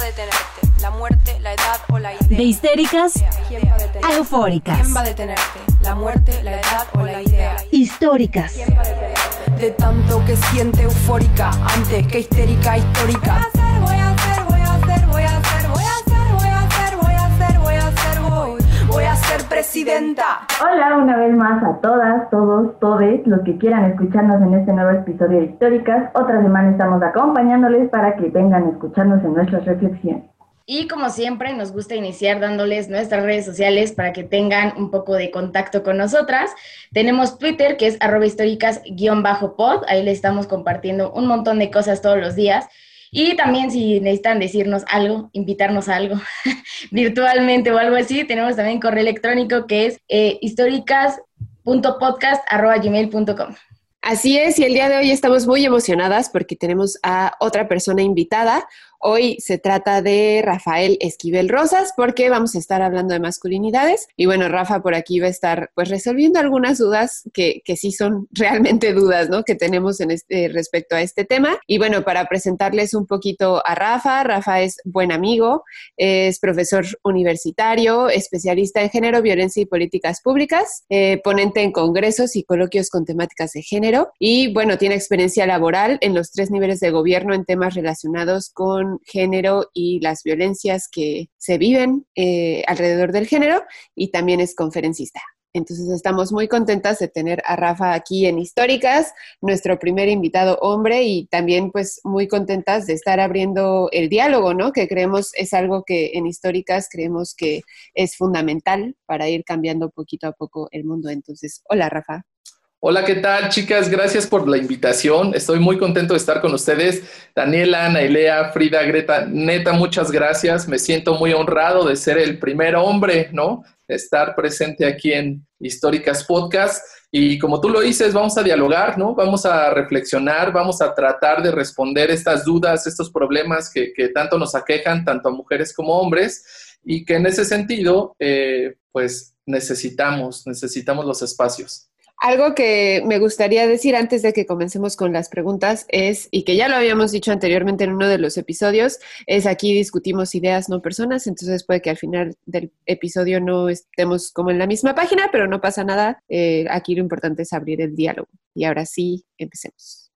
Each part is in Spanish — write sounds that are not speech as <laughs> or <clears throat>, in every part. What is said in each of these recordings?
a detenerte? ¿La muerte, la edad o la idea? De histéricas a eufóricas. ¿Quién va a detenerte? ¿La muerte, la edad o la idea? Históricas. De tanto que siente eufórica antes que histérica histórica. Presidenta. Hola una vez más a todas, todos, todes, los que quieran escucharnos en este nuevo episodio de Históricas. Otra semana estamos acompañándoles para que vengan a escucharnos en nuestras reflexiones. Y como siempre, nos gusta iniciar dándoles nuestras redes sociales para que tengan un poco de contacto con nosotras. Tenemos Twitter, que es arroba históricas-pod. Ahí le estamos compartiendo un montón de cosas todos los días. Y también si necesitan decirnos algo, invitarnos a algo <laughs> virtualmente o algo así, tenemos también correo electrónico que es eh, históricas.podcast.gmail.com. Así es, y el día de hoy estamos muy emocionadas porque tenemos a otra persona invitada, Hoy se trata de Rafael Esquivel Rosas porque vamos a estar hablando de masculinidades. Y bueno, Rafa por aquí va a estar pues resolviendo algunas dudas que, que sí son realmente dudas, ¿no? Que tenemos en este, respecto a este tema. Y bueno, para presentarles un poquito a Rafa, Rafa es buen amigo, es profesor universitario, especialista en género, violencia y políticas públicas, eh, ponente en congresos y coloquios con temáticas de género. Y bueno, tiene experiencia laboral en los tres niveles de gobierno en temas relacionados con género y las violencias que se viven eh, alrededor del género y también es conferencista. Entonces estamos muy contentas de tener a Rafa aquí en Históricas, nuestro primer invitado hombre y también pues muy contentas de estar abriendo el diálogo, ¿no? Que creemos es algo que en Históricas creemos que es fundamental para ir cambiando poquito a poco el mundo. Entonces, hola Rafa. Hola, ¿qué tal, chicas? Gracias por la invitación. Estoy muy contento de estar con ustedes. Daniela, Nailea, Frida, Greta, neta, muchas gracias. Me siento muy honrado de ser el primer hombre, ¿no? estar presente aquí en Históricas Podcast. Y como tú lo dices, vamos a dialogar, ¿no? Vamos a reflexionar, vamos a tratar de responder estas dudas, estos problemas que, tanto nos aquejan, tanto a mujeres como hombres, y que en ese sentido, eh, pues necesitamos, necesitamos los espacios. Algo que me gustaría decir antes de que comencemos con las preguntas es, y que ya lo habíamos dicho anteriormente en uno de los episodios, es aquí discutimos ideas, no personas, entonces puede que al final del episodio no estemos como en la misma página, pero no pasa nada. Eh, aquí lo importante es abrir el diálogo. Y ahora sí, empecemos.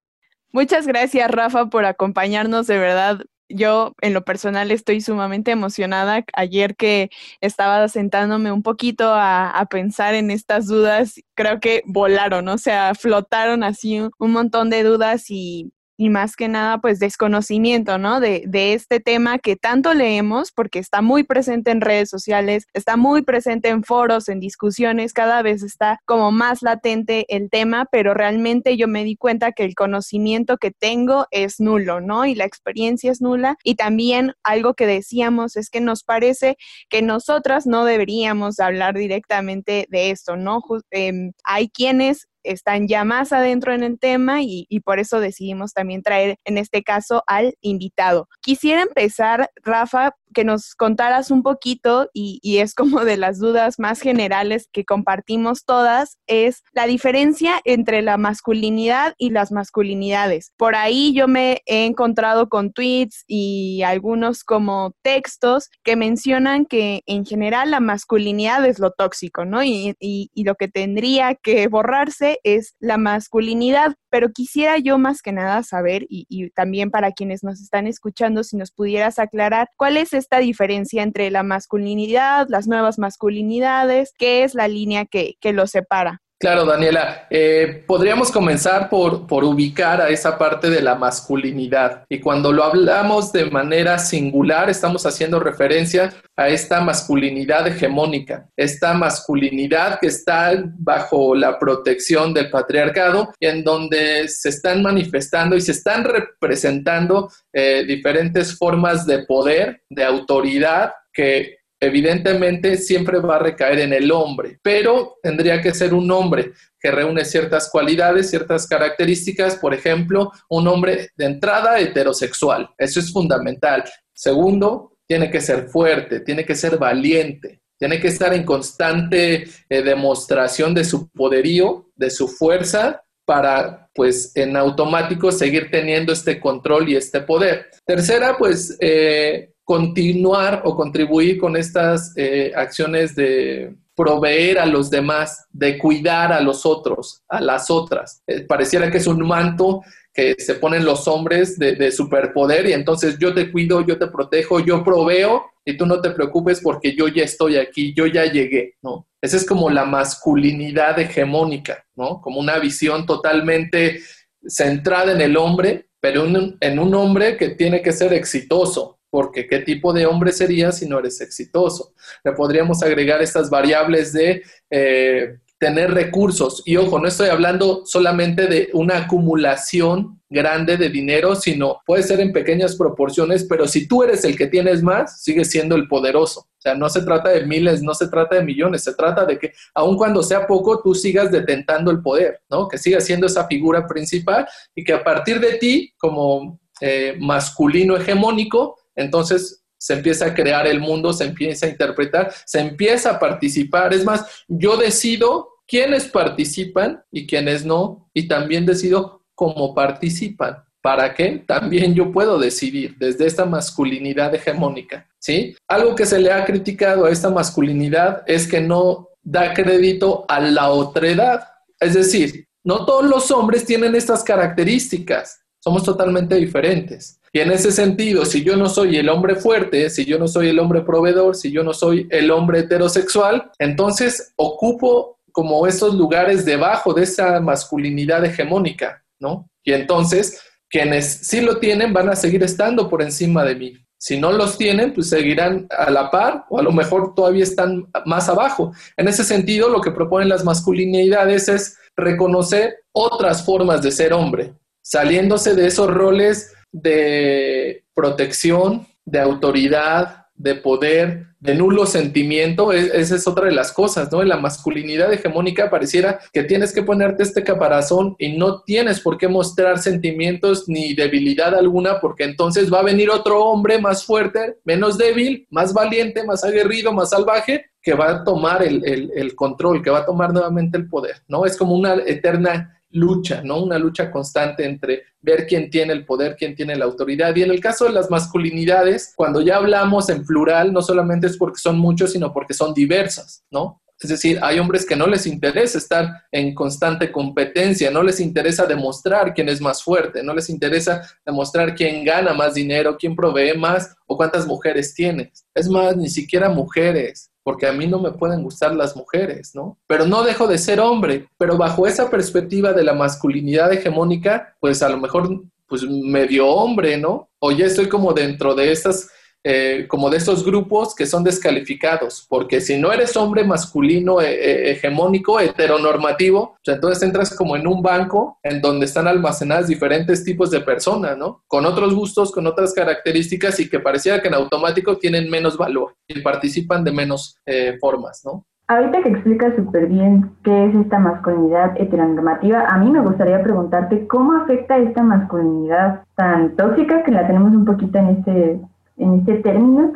Muchas gracias, Rafa, por acompañarnos. De verdad, yo en lo personal estoy sumamente emocionada. Ayer que estaba sentándome un poquito a, pensar en estas dudas, creo que volaron, o sea, flotaron así un montón de dudas y y más que nada, pues desconocimiento, ¿no? De, de, este tema que tanto leemos porque está muy presente en redes sociales, está muy presente en foros, en discusiones, cada vez está como más latente el tema, pero realmente yo me di cuenta que el conocimiento que tengo es nulo, ¿no? Y la experiencia es nula. Y también algo que decíamos es que nos parece que nosotras no deberíamos hablar directamente de esto, ¿no? Em, hay quienes están ya más adentro en el tema y, por eso decidimos también traer en este caso al invitado. Quisiera empezar, Rafa, que nos contaras un poquito, y, es como de las dudas más generales que compartimos todas, es la diferencia entre la masculinidad y las masculinidades. Por ahí yo me he encontrado con tweets y algunos como textos que mencionan que en general la masculinidad es lo tóxico, ¿no? Y, y lo que tendría que borrarse es la masculinidad, pero quisiera yo más que nada saber, y, y también para quienes nos están escuchando, si nos pudieras aclarar cuál es esta diferencia entre la masculinidad, las nuevas masculinidades, qué es la línea que, que los separa. Claro, Daniela. Eh, podríamos comenzar por, por, ubicar a esa parte de la masculinidad. Y cuando lo hablamos de manera singular, estamos haciendo referencia a esta masculinidad hegemónica, esta masculinidad que está bajo la protección del patriarcado en donde se están manifestando y se están representando eh, diferentes formas de poder, de autoridad que evidentemente siempre va a recaer en el hombre, pero tendría que ser un hombre que reúne ciertas cualidades, ciertas características, por ejemplo, un hombre de entrada heterosexual, eso es fundamental. Segundo, tiene que ser fuerte, tiene que ser valiente, tiene que estar en constante eh, demostración de su poderío, de su fuerza, para, pues, en automático seguir teniendo este control y este poder. Tercera, pues, eh, continuar o contribuir con estas eh, acciones de proveer a los demás, de cuidar a los otros, a las otras. Eh, pareciera que es un manto que se ponen los hombres de, de, superpoder y entonces yo te cuido, yo te protejo, yo proveo y tú no te preocupes porque yo ya estoy aquí, yo ya llegué, ¿no? Esa es como la masculinidad hegemónica, ¿no? Como una visión totalmente centrada en el hombre, pero en un hombre que tiene que ser exitoso, porque ¿qué tipo de hombre serías si no eres exitoso? Le podríamos agregar estas variables de eh, tener recursos. Y ojo, no estoy hablando solamente de una acumulación grande de dinero, sino puede ser en pequeñas proporciones, pero si tú eres el que tienes más, sigues siendo el poderoso. O sea, no se trata de miles, no se trata de millones, se trata de que aun cuando sea poco, tú sigas detentando el poder, ¿no? Que sigas siendo esa figura principal y que a partir de ti, como eh, masculino hegemónico, entonces se empieza a crear el mundo, se empieza a interpretar, se empieza a participar. Es más, yo decido quiénes participan y quiénes no, y también decido cómo participan. ¿Para qué? También yo puedo decidir desde esta masculinidad hegemónica, ¿sí? Algo que se le ha criticado a esta masculinidad es que no da crédito a la otredad. Es decir, no todos los hombres tienen estas características, somos totalmente diferentes. Y en ese sentido, si yo no soy el hombre fuerte, si yo no soy el hombre proveedor, si yo no soy el hombre heterosexual, entonces ocupo como esos lugares debajo de esa masculinidad hegemónica, ¿no? Y entonces, quienes sí lo tienen van a seguir estando por encima de mí. Si no los tienen, pues seguirán a la par o a lo mejor todavía están más abajo. En ese sentido, lo que proponen las masculinidades es reconocer otras formas de ser hombre, saliéndose de esos roles de protección, de autoridad, de poder, de nulo sentimiento, esa es otra de las cosas, ¿no? En la masculinidad hegemónica pareciera que tienes que ponerte este caparazón y no tienes por qué mostrar sentimientos ni debilidad alguna, porque entonces va a venir otro hombre más fuerte, menos débil, más valiente, más aguerrido, más salvaje, que va a tomar el, el control, que va a tomar nuevamente el poder, ¿no? Es como una eterna lucha, ¿no? Una lucha constante entre ver quién tiene el poder, quién tiene la autoridad. Y en el caso de las masculinidades, cuando ya hablamos en plural, no solamente es porque son muchos, sino porque son diversas, ¿no? Es decir, hay hombres que no les interesa estar en constante competencia, no les interesa demostrar quién es más fuerte, no les interesa demostrar quién gana más dinero, quién provee más o cuántas mujeres tiene. Es más, ni siquiera mujeres porque a mí no me pueden gustar las mujeres, ¿no? Pero no dejo de ser hombre, pero bajo esa perspectiva de la masculinidad hegemónica, pues a lo mejor, pues medio hombre, ¿no? O ya estoy como dentro de estas eh, como de estos grupos que son descalificados, porque si no eres hombre masculino eh, eh, hegemónico, heteronormativo, pues entonces entras como en un banco en donde están almacenadas diferentes tipos de personas, ¿no? Con otros gustos, con otras características y que parecía que en automático tienen menos valor y participan de menos formas, ¿no? Ahorita que explicas súper bien qué es esta masculinidad heteronormativa, a mí me gustaría preguntarte cómo afecta esta masculinidad tan tóxica que la tenemos un poquito en este en este término,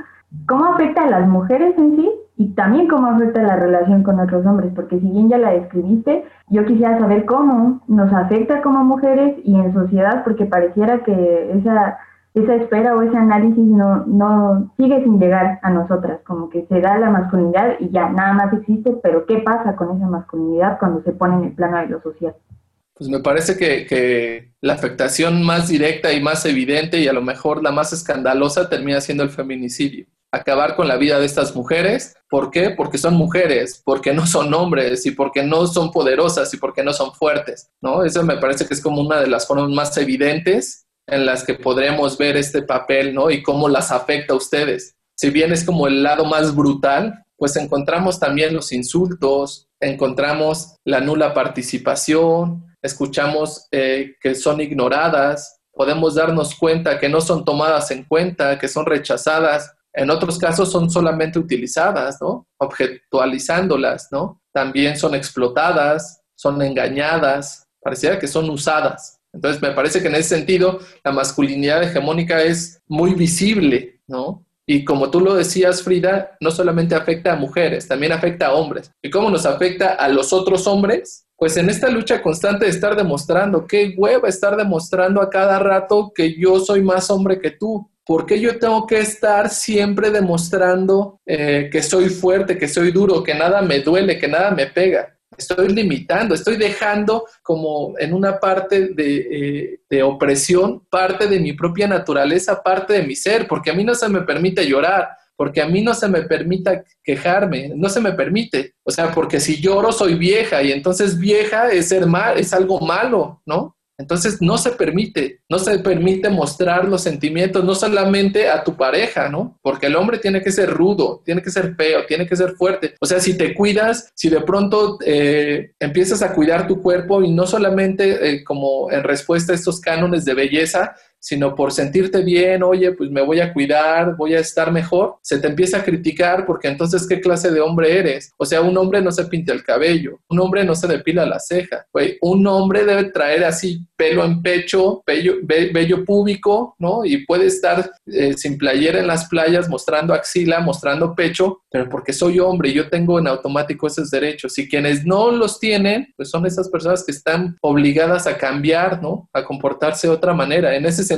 cómo afecta a las mujeres en sí y también cómo afecta la relación con otros hombres, porque si bien ya la describiste, yo quisiera saber cómo nos afecta como mujeres y en sociedad, porque pareciera que esa, esa espera o ese análisis no, no sigue sin llegar a nosotras, como que se da la masculinidad y ya nada más existe, pero ¿qué pasa con esa masculinidad cuando se pone en el plano de lo social? Pues me parece que, la afectación más directa y más evidente y a lo mejor la más escandalosa termina siendo el feminicidio. Acabar con la vida de estas mujeres. ¿Por qué? Porque son mujeres, porque no son hombres y porque no son poderosas y porque no son fuertes, ¿no? Eso me parece que es como una de las formas más evidentes en las que podremos ver este papel, ¿no? Y cómo las afecta a ustedes. Si bien es como el lado más brutal, pues encontramos también los insultos, encontramos la nula participación, escuchamos eh, que son ignoradas, podemos darnos cuenta que no son tomadas en cuenta, que son rechazadas. En otros casos son solamente utilizadas, ¿no? Objetualizándolas, ¿no? También son explotadas, son engañadas, pareciera que son usadas. Entonces me parece que en ese sentido la masculinidad hegemónica es muy visible, ¿no? Y como tú lo decías, Frida, no solamente afecta a mujeres, también afecta a hombres. ¿Y cómo nos afecta a los otros hombres? Pues en esta lucha constante de estar demostrando, qué hueva estar demostrando a cada rato que yo soy más hombre que tú, ¿Por qué yo tengo que estar siempre demostrando eh, que soy fuerte, que soy duro, que nada me duele, que nada me pega? Estoy limitando, estoy dejando como en una parte de, eh, de, opresión, parte de mi propia naturaleza, parte de mi ser, porque a mí no se me permite llorar, porque a mí no se me permita quejarme, no se me permite. O sea, porque si lloro soy vieja y entonces vieja es ser mal, es algo malo, ¿no? Entonces no se permite, no se permite mostrar los sentimientos, no solamente a tu pareja, ¿no? Porque el hombre tiene que ser rudo, tiene que ser feo, tiene que ser fuerte. O sea, si te cuidas, si de pronto eh, empiezas a cuidar tu cuerpo y no solamente eh, como en respuesta a estos cánones de belleza, sino por sentirte bien, oye, pues me voy a cuidar, voy a estar mejor, se te empieza a criticar porque entonces, ¿qué clase de hombre eres? O sea, un hombre no se pinta el cabello, un hombre no se depila la ceja, un hombre debe traer así pelo en pecho, vello, vello púbico, ¿no? Y puede estar eh, sin playera en las playas mostrando axila, mostrando pecho, pero porque soy hombre y yo tengo en automático esos derechos. Y quienes no los tienen, pues son esas personas que están obligadas a cambiar, ¿no? A comportarse de otra manera. En ese sentido,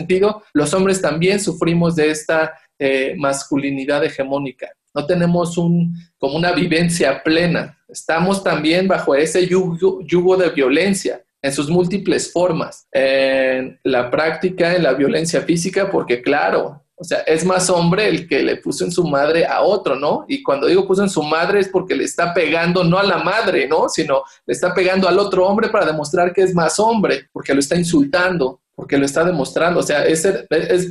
los hombres también sufrimos de esta eh, masculinidad hegemónica. No tenemos un, como una vivencia plena. Estamos también bajo ese yugo de violencia en sus múltiples formas, en la práctica, en la violencia física, porque claro, o sea, es más hombre el que le puso en su madre a otro, ¿no? Y cuando digo puso en su madre es porque le está pegando no a la madre, ¿no? Sino le está pegando al otro hombre para demostrar que es más hombre, porque lo está insultando, porque lo está demostrando. O sea, es,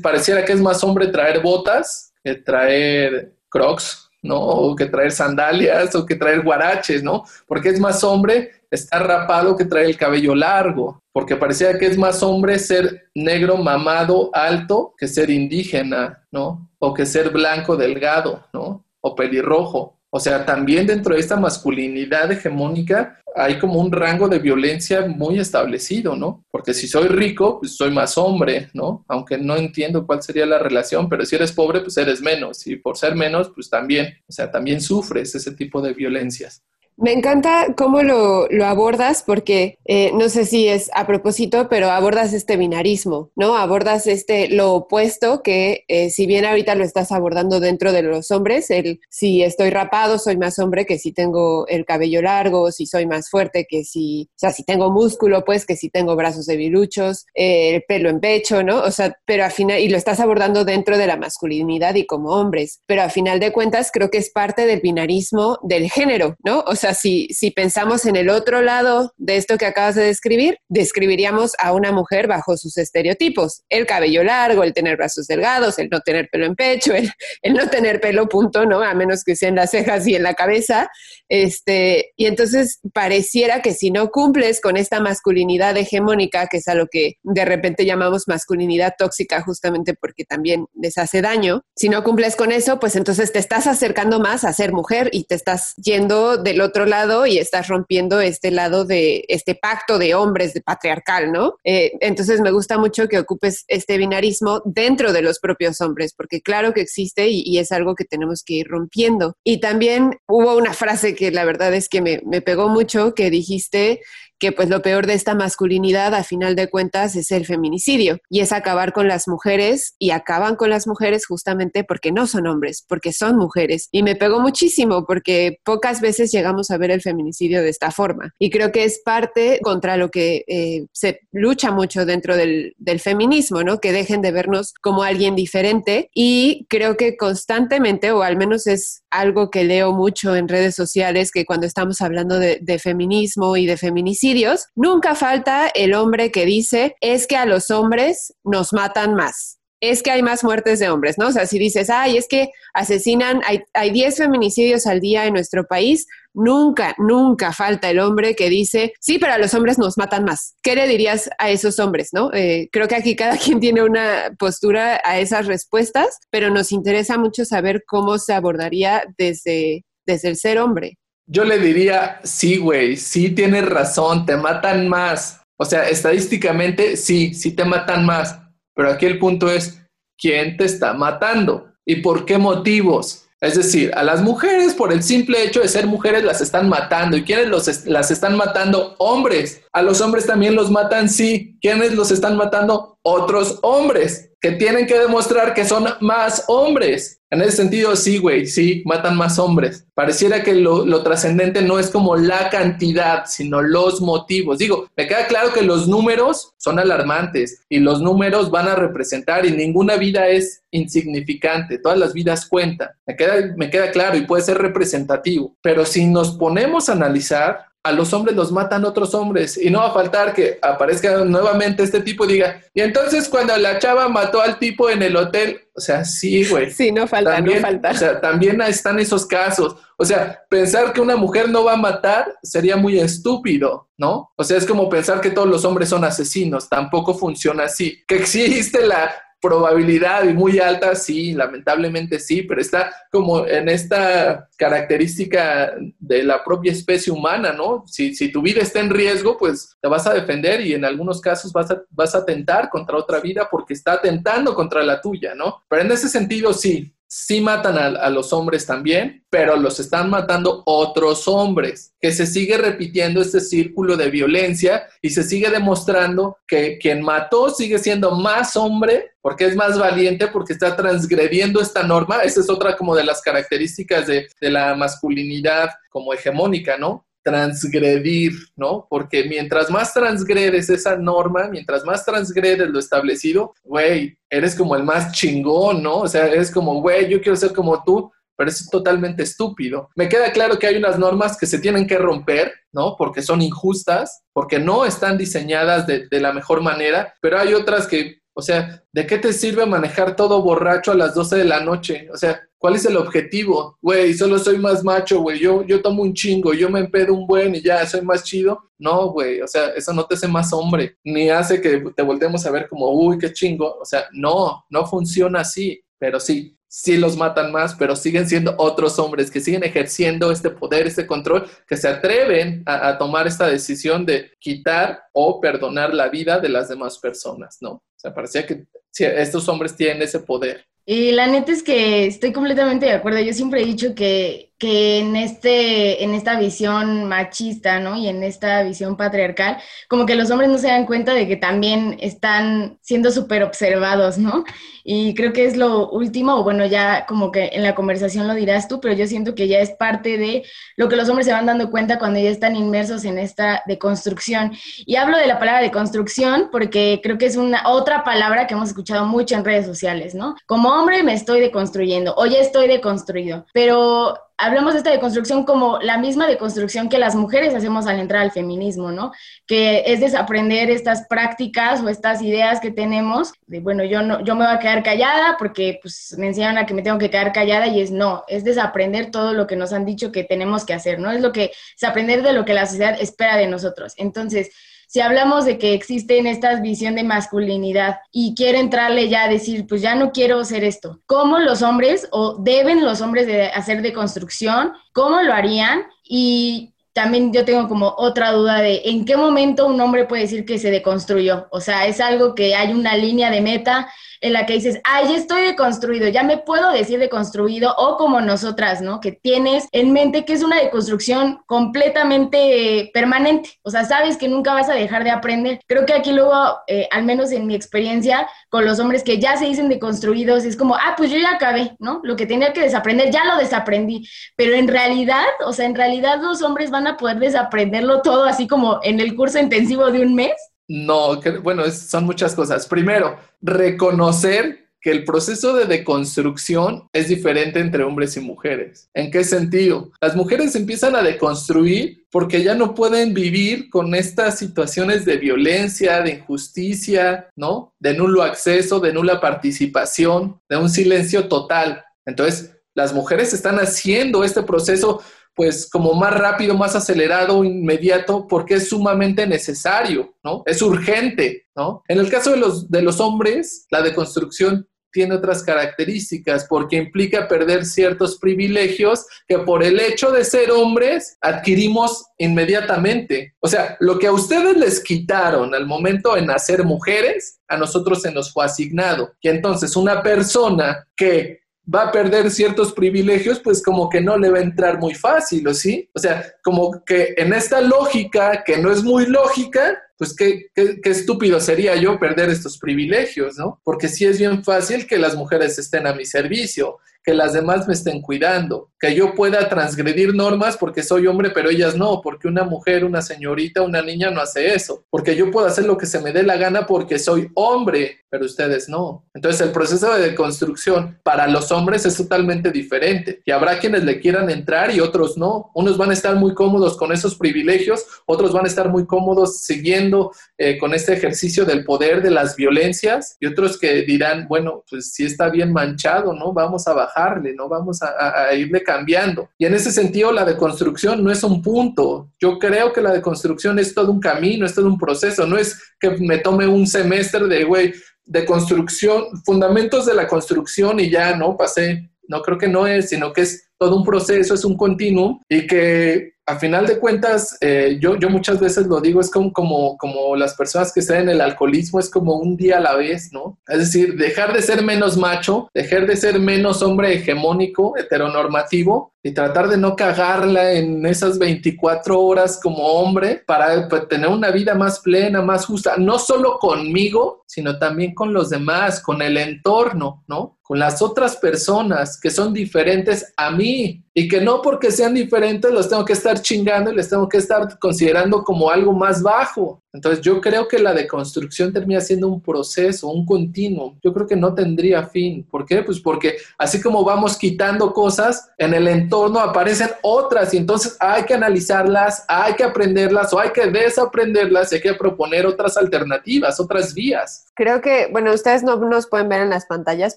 pareciera que es más hombre traer botas que traer crocs, ¿no? O que traer sandalias o que traer guaraches, ¿no? Porque es más hombre estar rapado que traer el cabello largo, porque parecía que es más hombre ser negro, mamado, alto, que ser indígena, ¿no? O que ser blanco, delgado, ¿no? O pelirrojo. O sea, también dentro de esta masculinidad hegemónica hay como un rango de violencia muy establecido, ¿no? Porque si soy rico, pues soy más hombre, ¿no? Aunque no entiendo cuál sería la relación, pero si eres pobre, pues eres menos. Y por ser menos, pues también, o sea, también sufres ese tipo de violencias. Me encanta cómo lo, abordas porque eh, no sé si es a propósito, pero abordas este binarismo, ¿no? Abordas este lo opuesto que eh, si bien ahorita lo estás abordando dentro de los hombres, el si estoy rapado soy más hombre que si tengo el cabello largo, si soy más fuerte que si, o sea, si tengo músculo, pues que si tengo brazos debiluchos, eh, el pelo en pecho, ¿no? O sea, pero al final, y lo estás abordando dentro de la masculinidad y como hombres, pero a final de cuentas creo que es parte del binarismo del género, ¿no? O sea, si, si pensamos en el otro lado de esto que acabas de describir, describiríamos a una mujer bajo sus estereotipos. El cabello largo, el tener brazos delgados, el no tener pelo en pecho, el, el no tener pelo punto, ¿no? A menos que sea en las cejas y en la cabeza. Este, y entonces pareciera que si no cumples con esta masculinidad hegemónica, que es a lo que de repente llamamos masculinidad tóxica, justamente porque también les hace daño, si no cumples con eso, pues entonces te estás acercando más a ser mujer y te estás yendo del otro lado y estás rompiendo este lado de este pacto de hombres de patriarcal, ¿no? Eh, entonces me gusta mucho que ocupes este binarismo dentro de los propios hombres, porque claro que existe y, es algo que tenemos que ir rompiendo. Y también hubo una frase que la verdad es que me, me pegó mucho, que dijiste que pues lo peor de esta masculinidad a final de cuentas es el feminicidio y es acabar con las mujeres y acaban con las mujeres justamente porque no son hombres, porque son mujeres. Y me pegó muchísimo porque pocas veces llegamos a ver el feminicidio de esta forma. Y creo que es parte contra lo que eh, se lucha mucho dentro del, del feminismo, ¿no? Que dejen de vernos como alguien diferente y creo que constantemente, o al menos es algo que leo mucho en redes sociales, que cuando estamos hablando de, feminismo y de feminicidio, nunca falta el hombre que dice, es que a los hombres nos matan más es que hay más muertes de hombres, ¿no? O sea, si dices, ay, es que asesinan, hay, hay 10 feminicidios al día en nuestro país, nunca, nunca falta el hombre que dice, sí, pero a los hombres nos matan más. ¿Qué le dirías a esos hombres, no? Eh, creo que aquí cada <laughs> quien tiene una postura a esas respuestas, pero nos interesa mucho saber cómo se abordaría desde, desde el ser hombre. Yo le diría, sí, güey, sí tienes razón, te matan más. O sea, estadísticamente, sí, sí te matan más. Pero aquí el punto es, ¿quién te está matando? ¿Y por qué motivos? Es decir, a las mujeres por el simple hecho de ser mujeres las están matando. ¿Y quiénes los las están matando? Hombres. A los hombres también los matan, sí. ¿Quiénes los están matando? Otros hombres que tienen que demostrar que son más hombres. En ese sentido, sí, güey, sí, matan más hombres. Pareciera que lo, lo trascendente no es como la cantidad, sino los motivos. Digo, me queda claro que los números son alarmantes y los números van a representar y ninguna vida es insignificante, todas las vidas cuentan. Me queda, me queda claro y puede ser representativo. Pero si nos ponemos a analizar, a los hombres los matan otros hombres y no va a faltar que aparezca nuevamente este tipo y diga, y entonces cuando la chava mató al tipo en el hotel, o sea, sí, güey. Sí, no falta, no falta. O sea, también están esos casos. O sea, pensar que una mujer no va a matar sería muy estúpido, ¿no? O sea, es como pensar que todos los hombres son asesinos, tampoco funciona así. Que existe la probabilidad y muy alta, sí, lamentablemente sí, pero está como en esta característica de la propia especie humana, ¿no? Si, tu vida está en riesgo, pues te vas a defender y en algunos casos vas a, vas a atentar contra otra vida porque está atentando contra la tuya, ¿no? Pero en ese sentido, sí, sí matan a, los hombres también, pero los están matando otros hombres, que se sigue repitiendo este círculo de violencia y se sigue demostrando que quien mató sigue siendo más hombre porque es más valiente, porque está transgrediendo esta norma. Esa es otra como de las características de, de la masculinidad como hegemónica, ¿no? Transgredir, ¿no? Porque mientras más transgredes esa norma, mientras más transgredes lo establecido, güey, eres como el más chingón, ¿no? O sea, eres como, güey, yo quiero ser como tú, pero es totalmente estúpido. Me queda claro que hay unas normas que se tienen que romper, ¿no? Porque son injustas, porque no están diseñadas de, la mejor manera, pero hay otras que o sea, ¿de qué te sirve manejar todo borracho a las 12 de la noche? O sea, ¿cuál es el objetivo? Güey, solo soy más macho, güey. Yo, yo tomo un chingo, yo me empedo un buen y ya soy más chido. No, güey, o sea, eso no te hace más hombre, ni hace que te volvemos a ver como, uy, qué chingo. O sea, no, no funciona así. Pero sí, sí los matan más, pero siguen siendo otros hombres que siguen ejerciendo este poder, este control, que se atreven a, tomar esta decisión de quitar o perdonar la vida de las demás personas, ¿no? O sea, parecía que estos hombres tienen ese poder. Y la neta es que estoy completamente de acuerdo. Yo siempre he dicho que que en, este, en esta visión machista, ¿no? Y en esta visión patriarcal, como que los hombres no se dan cuenta de que también están siendo súper observados, ¿no? Y creo que es lo último, o bueno, ya como que en la conversación lo dirás tú, pero yo siento que ya es parte de lo que los hombres se van dando cuenta cuando ya están inmersos en esta deconstrucción. Y hablo de la palabra deconstrucción porque creo que es una otra palabra que hemos escuchado mucho en redes sociales, ¿no? Como hombre me estoy deconstruyendo, o ya estoy deconstruido, pero hablamos de esta deconstrucción como la misma deconstrucción que las mujeres hacemos al entrar al feminismo, ¿no? Que es desaprender estas prácticas o estas ideas que tenemos de, bueno, yo, no, yo me voy a quedar callada porque pues, me enseñaron a que me tengo que quedar callada y es no, es desaprender todo lo que nos han dicho que tenemos que hacer, ¿no? Es lo que, es aprender de lo que la sociedad espera de nosotros. Entonces, si hablamos de que existen esta visión de masculinidad y quiere entrarle ya a decir, pues ya no quiero ser esto, ¿cómo los hombres o deben los hombres de hacer deconstrucción? ¿Cómo lo harían? Y también yo tengo como otra duda de en qué momento un hombre puede decir que se deconstruyó. O sea, es algo que hay una línea de meta en la que dices, ay, ya estoy deconstruido, ya me puedo decir deconstruido, o como nosotras, ¿no? Que tienes en mente que es una deconstrucción completamente permanente, o sea, sabes que nunca vas a dejar de aprender. Creo que aquí luego, eh, al menos en mi experiencia con los hombres que ya se dicen deconstruidos, es como, ah, pues yo ya acabé, ¿no? Lo que tenía que desaprender, ya lo desaprendí, pero en realidad, o sea, en realidad los hombres van a poder desaprenderlo todo así como en el curso intensivo de un mes. No, bueno, son muchas cosas. Primero, reconocer que el proceso de deconstrucción es diferente entre hombres y mujeres. ¿En qué sentido? Las mujeres empiezan a deconstruir porque ya no pueden vivir con estas situaciones de violencia, de injusticia, ¿no? De nulo acceso, de nula participación, de un silencio total. Entonces, las mujeres están haciendo este proceso pues como más rápido, más acelerado, inmediato, porque es sumamente necesario, ¿no? Es urgente, ¿no? En el caso de los, de los hombres, la deconstrucción tiene otras características porque implica perder ciertos privilegios que por el hecho de ser hombres adquirimos inmediatamente. O sea, lo que a ustedes les quitaron al momento de nacer mujeres, a nosotros se nos fue asignado. Y entonces una persona que va a perder ciertos privilegios, pues como que no le va a entrar muy fácil, ¿o sí? O sea, como que en esta lógica, que no es muy lógica, pues qué, qué, qué, estúpido sería yo perder estos privilegios, ¿no? Porque sí es bien fácil que las mujeres estén a mi servicio, que las demás me estén cuidando, que yo pueda transgredir normas porque soy hombre, pero ellas no, porque una mujer, una señorita, una niña no hace eso, porque yo puedo hacer lo que se me dé la gana porque soy hombre, pero ustedes no. Entonces el proceso de deconstrucción para los hombres es totalmente diferente y habrá quienes le quieran entrar y otros no. Unos van a estar muy cómodos con esos privilegios, otros van a estar muy cómodos siguiendo eh, con este ejercicio del poder, de las violencias y otros que dirán, bueno, pues si está bien manchado, ¿no? Vamos a bajar ¿no? Vamos a, a, irle cambiando. Y en ese sentido, la deconstrucción no es un punto. Yo creo que la deconstrucción es todo un camino, es todo un proceso. No es que me tome un semestre de, güey, de construcción, fundamentos de la construcción y ya, ¿no? Pasé. No creo que no es, sino que es todo un proceso, es un continuum y que a final de cuentas, eh, yo, yo muchas veces lo digo, es como, como, como las personas que están en el alcoholismo, es como un día a la vez, ¿no? Es decir, dejar de ser menos macho, dejar de ser menos hombre hegemónico, heteronormativo, y tratar de no cagarla en esas 24 horas como hombre para pues, tener una vida más plena, más justa, no solo conmigo, sino también con los demás, con el entorno, ¿no? Con las otras personas que son diferentes a mí y que no porque sean diferentes los tengo que estar chingando y les tengo que estar considerando como algo más bajo. Entonces yo creo que la deconstrucción termina siendo un proceso, un continuo. Yo creo que no tendría fin. ¿Por qué? Pues porque así como vamos quitando cosas, en el entorno aparecen otras y entonces hay que analizarlas, hay que aprenderlas o hay que desaprenderlas y hay que proponer otras alternativas, otras vías. Creo que, bueno, ustedes no nos pueden ver en las pantallas,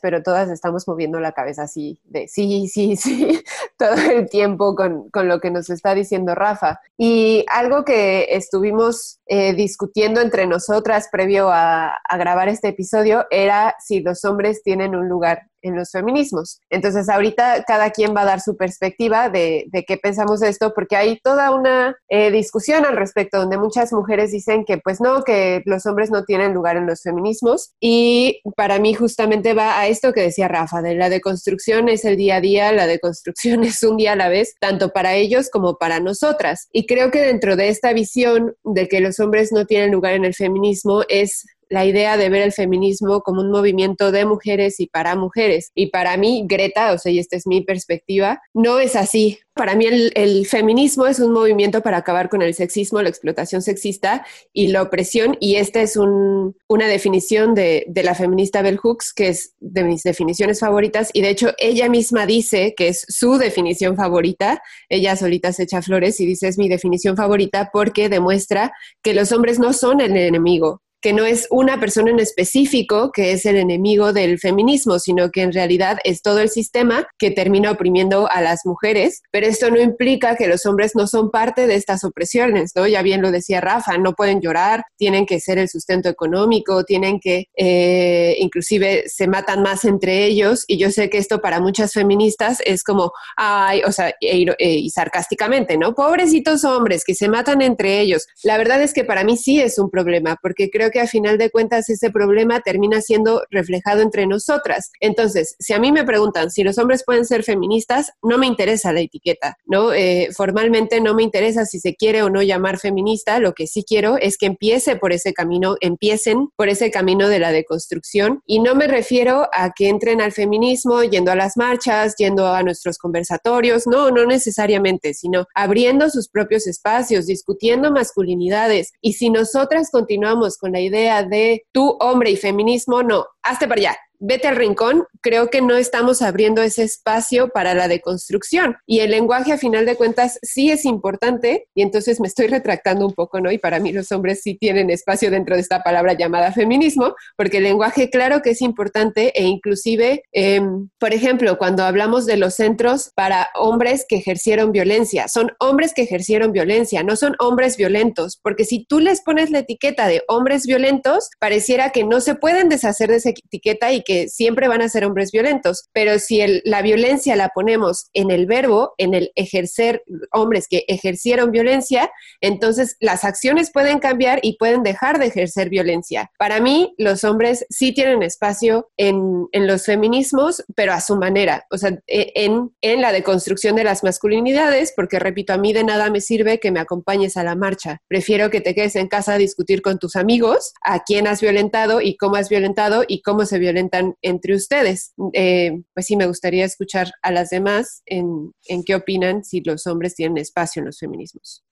pero todas estamos moviendo la cabeza así de sí, sí, sí, <laughs> todo el tiempo con, con lo que nos está diciendo Rafa. Y algo que estuvimos eh, discutiendo entre nosotras previo a grabar este episodio era si los hombres tienen un lugar en los feminismos. Entonces, ahorita cada quien va a dar su perspectiva de, de qué pensamos de esto, porque hay toda una eh, discusión al respecto, donde muchas mujeres dicen que pues no, que los hombres no tienen lugar en los feminismos. Y para mí justamente va a esto que decía Rafa, de la deconstrucción es el día a día, la deconstrucción <laughs> es un día a la vez, tanto para ellos como para nosotras. Y creo que dentro de esta visión de que los hombres no tienen lugar en el feminismo es la idea de ver el feminismo como un movimiento de mujeres y para mujeres. Y para mí, Greta, o sea, y esta es mi perspectiva, no es así. Para mí el, feminismo es un movimiento para acabar con el sexismo, la explotación sexista y la opresión. Y esta es un, una definición de, de, la feminista Bell Hooks, que es de mis definiciones favoritas. Y de hecho ella misma dice que es su definición favorita. Ella solita se echa flores y dice es mi definición favorita porque demuestra que los hombres no son el enemigo, que no es una persona en específico que es el enemigo del feminismo, sino que en realidad es todo el sistema que termina oprimiendo a las mujeres. Pero esto no implica que los hombres no son parte de estas opresiones, ¿no? Ya bien lo decía Rafa, no pueden llorar, tienen que ser el sustento económico, tienen que, eh, inclusive se matan más entre ellos. Y yo sé que esto para muchas feministas es como, ay, o sea, y, y sarcásticamente, ¿no? Pobrecitos hombres que se matan entre ellos. La verdad es que para mí sí es un problema, porque creo que a final de cuentas ese problema termina siendo reflejado entre nosotras. Entonces, si a mí me preguntan si los hombres pueden ser feministas, no me interesa la etiqueta, ¿no? Eh, formalmente no me interesa si se quiere o no llamar feminista, lo que sí quiero es que empiece por ese camino, empiecen por ese camino de la deconstrucción y no me refiero a que entren al feminismo yendo a las marchas, yendo a nuestros conversatorios, no, no necesariamente, sino abriendo sus propios espacios, discutiendo masculinidades y si nosotras continuamos con la idea de tu hombre y feminismo, no, hazte para allá, vete al rincón, creo que no estamos abriendo ese espacio para la deconstrucción. Y el lenguaje, a final de cuentas, sí es importante, y entonces me estoy retractando un poco, ¿no? Y para mí los hombres sí tienen espacio dentro de esta palabra llamada feminismo, porque el lenguaje, claro que es importante, e inclusive, eh, por ejemplo, cuando hablamos de los centros para hombres que ejercieron violencia, son hombres que ejercieron violencia, no son hombres violentos, porque si tú les pones la etiqueta de hombres violentos, pareciera que no se pueden deshacer de esa etiqueta y que siempre van a ser hombres violentos. Pero si la violencia la ponemos en el verbo, en el ejercer, hombres que ejercieron violencia, entonces las acciones pueden cambiar y pueden dejar de ejercer violencia. Para mí, los hombres sí tienen espacio en, los feminismos, pero a su manera, o sea, e, en, en la deconstrucción de las masculinidades, porque repito, a mí de nada me sirve que me acompañes a la marcha. Prefiero que te quedes en casa a discutir con tus amigos a quién has violentado y cómo has violentado y cómo se violentan entre ustedes. Eh, pues sí, me gustaría escuchar a las demás en, en qué opinan si los hombres tienen espacio en los feminismos.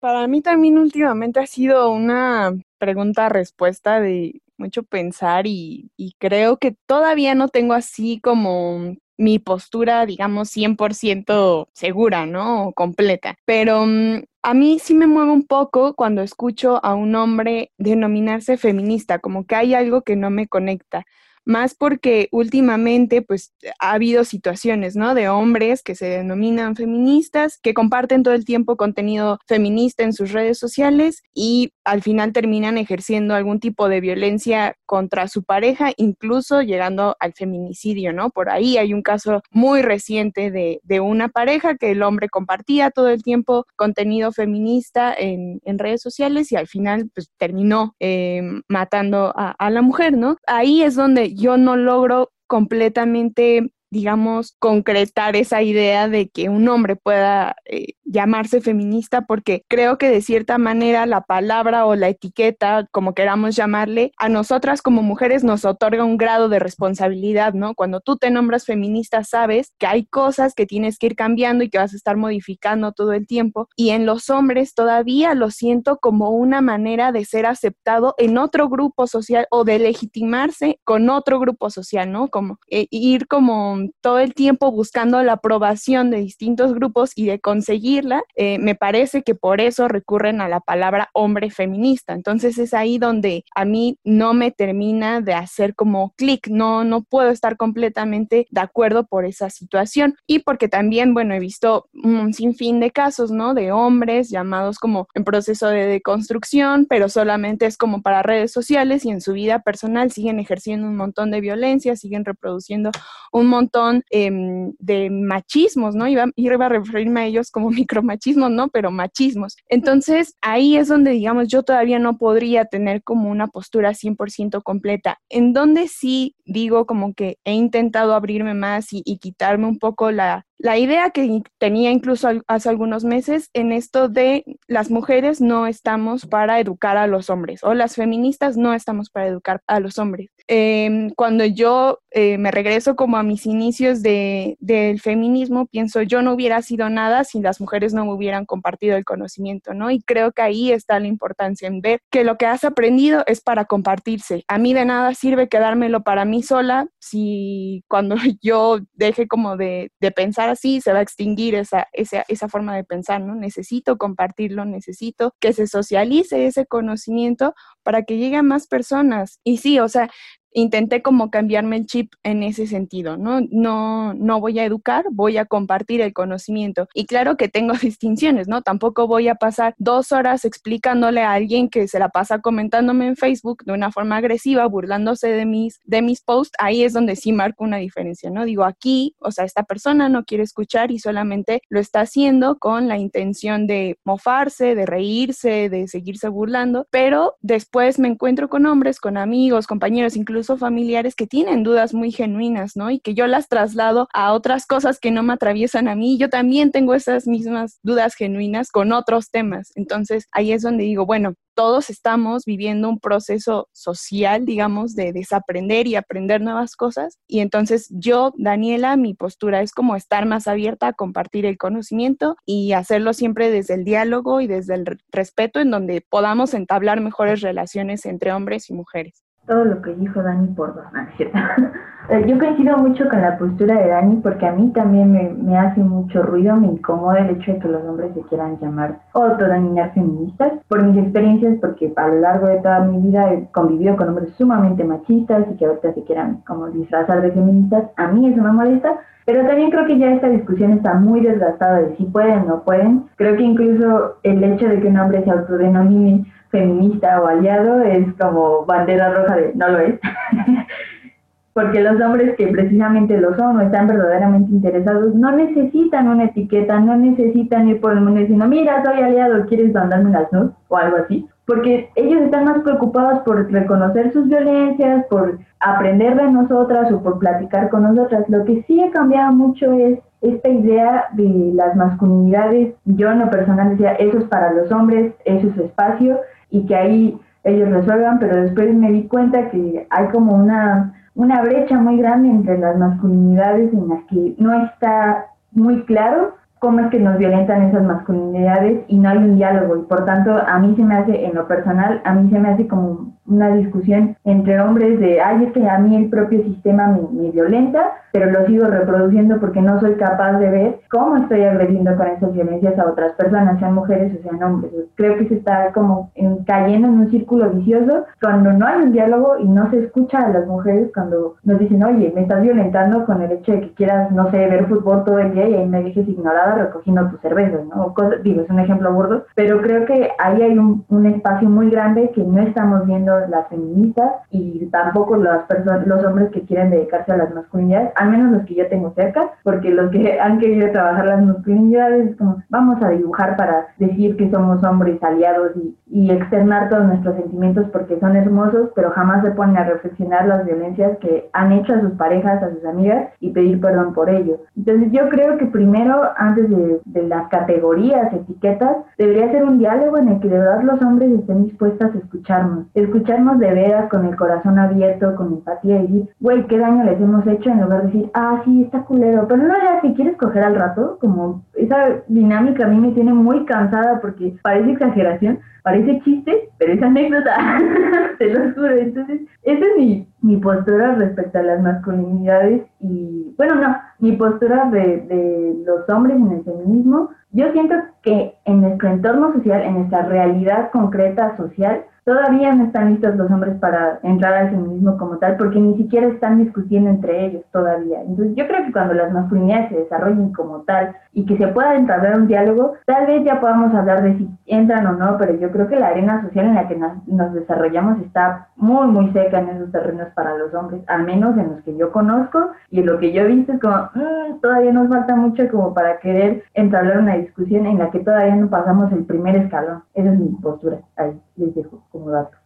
Para mí también últimamente ha sido una pregunta-respuesta de mucho pensar y, y, creo que todavía no tengo así como mi postura, digamos, 100% segura, ¿no? Completa. Pero mm, a mí sí me mueve un poco cuando escucho a un hombre denominarse feminista, como que hay algo que no me conecta más porque últimamente pues ha habido situaciones, ¿no? De hombres que se denominan feministas, que comparten todo el tiempo contenido feminista en sus redes sociales y al final terminan ejerciendo algún tipo de violencia contra su pareja, incluso llegando al feminicidio, ¿no? Por ahí hay un caso muy reciente de, una pareja que el hombre compartía todo el tiempo contenido feminista en, redes sociales y al final pues terminó eh, matando a, a la mujer, ¿no? Ahí es donde yo no logro completamente digamos, concretar esa idea de que un hombre pueda eh, llamarse feminista, porque creo que de cierta manera la palabra o la etiqueta, como queramos llamarle, a nosotras como mujeres nos otorga un grado de responsabilidad, ¿no? Cuando tú te nombras feminista, sabes que hay cosas que tienes que ir cambiando y que vas a estar modificando todo el tiempo. Y en los hombres todavía lo siento como una manera de ser aceptado en otro grupo social o de legitimarse con otro grupo social, ¿no? Como eh, ir como todo el tiempo buscando la aprobación de distintos grupos y de conseguirla, eh, me parece que por eso recurren a la palabra hombre feminista. Entonces es ahí donde a mí no me termina de hacer como clic, no, no puedo estar completamente de acuerdo por esa situación. Y porque también, bueno, he visto un sinfín de casos, ¿no? De hombres llamados como en proceso de deconstrucción, pero solamente es como para redes sociales y en su vida personal siguen ejerciendo un montón de violencia, siguen reproduciendo un montón Em, de machismos, ¿no? Iba, iba a referirme a ellos como <laughs> micromachismos, ¿no? Pero machismos. Entonces, ahí es donde, digamos, yo todavía no podría tener como una postura 100% completa. En donde sí digo como que he intentado abrirme más y quitarme un poco la, la idea que tenía incluso hace algunos meses en esto de las mujeres no estamos para educar a los hombres o las feministas no estamos para educar a los hombres. Em, cuando yo eh, me regreso como a mis inicios de, del feminismo, pienso yo no hubiera sido nada si las mujeres no me hubieran compartido el conocimiento, ¿no? Y creo que ahí está la importancia en ver que lo que has aprendido es para compartirse. A mí de nada sirve quedármelo para mí sola si cuando <laughs> yo deje como de, de pensar así, se va a extinguir esa, esa, esa forma de pensar, ¿no? Necesito compartirlo, necesito que se socialice ese conocimiento para que llegue a más personas. Y sí, o sea, intenté como cambiarme el chip en ese sentido, ¿no? No, no voy a educar, voy a compartir el conocimiento. Y claro que tengo <laughs> distinciones, ¿no? Tampoco voy a pasar dos horas explicándole a alguien que se la pasa comentándome en Facebook de una forma agresiva, burlándose de mis, de mis posts. Ahí es donde sí marco una diferencia, ¿no? Digo, aquí, o sea, esta persona no quiere escuchar y solamente lo está haciendo con la intención de mofarse, de reírse, de seguirse burlando, pero después me encuentro con hombres, con amigos, compañeros, incluso familiares que tienen dudas muy genuinas, ¿no? Y que yo las traslado a otras cosas que no me atraviesan a mí. Yo también tengo esas mismas dudas genuinas con otros temas. Entonces ahí es donde digo, bueno, todos estamos viviendo un proceso social, digamos, de desaprender y aprender nuevas cosas. Y entonces yo, Daniela, mi postura es como estar más abierta a compartir el conocimiento y hacerlo siempre desde el diálogo y desde el respeto en donde podamos entablar mejores relaciones entre hombres y mujeres todo lo que dijo Dani por dos. <laughs> Eh, yo coincido mucho con la postura de Dani porque a mí también me, hace mucho ruido, me incomoda el hecho de que los hombres se quieran llamar o autodenominar feministas. Por mis experiencias, porque a lo largo de toda mi vida he convivido con hombres sumamente machistas y que ahorita se quieran como disfrazar de feministas, a mí eso me molesta. Pero también creo que ya esta discusión está muy desgastada de si pueden o no pueden. Creo que incluso el hecho de que un hombre se autodenomine feminista o aliado es como bandera roja de no lo es. <laughs> porque los hombres que precisamente lo son o están verdaderamente interesados no necesitan una etiqueta, no necesitan ir por el mundo diciendo, mira, soy aliado, ¿quieres mandarme las nudes? O algo así. Porque ellos están más preocupados por reconocer sus violencias, por aprender de nosotras o por platicar con nosotras. Lo que sí ha cambiado mucho es esta idea de las masculinidades. Yo en lo personal decía, eso es para los hombres, eso es su espacio y que ahí ellos resuelvan, pero después me di cuenta que hay como una una brecha muy grande entre las masculinidades en las que no está muy claro cómo es que nos violentan esas masculinidades y no hay un diálogo. Y por tanto a mí se me hace en lo personal a mí se me hace como una discusión entre hombres de ay es que a mí el propio sistema me, violenta pero lo sigo reproduciendo porque no soy capaz de ver cómo estoy agrediendo con esas violencias a otras personas, sean mujeres o sean hombres. Creo que se está como cayendo en un círculo vicioso cuando no hay un diálogo y no se escucha a las mujeres cuando nos dicen, oye, me estás violentando con el hecho de que quieras, no sé, ver fútbol todo el día y ahí me dejes ignorada recogiendo tus cervezas, ¿no? digo, es un ejemplo burdo, pero creo que ahí hay un espacio muy grande que no estamos viendo las feministas y tampoco las personas, los hombres que quieren dedicarse a las masculinidades al menos los que yo tengo cerca, porque los que han querido trabajar las masculinidades, como vamos a dibujar para decir que somos hombres aliados y, y externar todos nuestros sentimientos porque son hermosos, pero jamás se ponen a reflexionar las violencias que han hecho a sus parejas, a sus amigas y pedir perdón por ello. Entonces yo creo que primero, antes de, de las categorías, etiquetas, debería ser un diálogo en el que de verdad los hombres estén dispuestos a escucharnos, escucharnos de veras con el corazón abierto, con empatía y decir, güey, ¿qué daño les hemos hecho? En lugar de decir, ah, sí, está culero, pero no era si quieres coger al rato, como esa dinámica a mí me tiene muy cansada porque parece exageración, parece chiste, pero es anécdota, <laughs> te lo juro. Entonces, esa es mi, postura respecto a las masculinidades y, bueno, no, mi postura de, de los hombres en el feminismo. Yo siento que en nuestro entorno social, en nuestra realidad concreta social, todavía no están listos los hombres para entrar al feminismo como tal, porque ni siquiera están discutiendo entre ellos todavía. Entonces yo creo que cuando las masculinidades se desarrollen como tal y que se pueda entablar un diálogo, tal vez ya podamos hablar de si entran o no, pero yo creo que la arena social en la que nos, desarrollamos está muy, muy seca en esos terrenos para los hombres, al menos en los que yo conozco y en lo que yo he visto es como, mm, todavía nos falta mucho como para querer entablar una discusión en la que todavía no pasamos el primer escalón. Esa es mi postura, ahí les dejo como dato.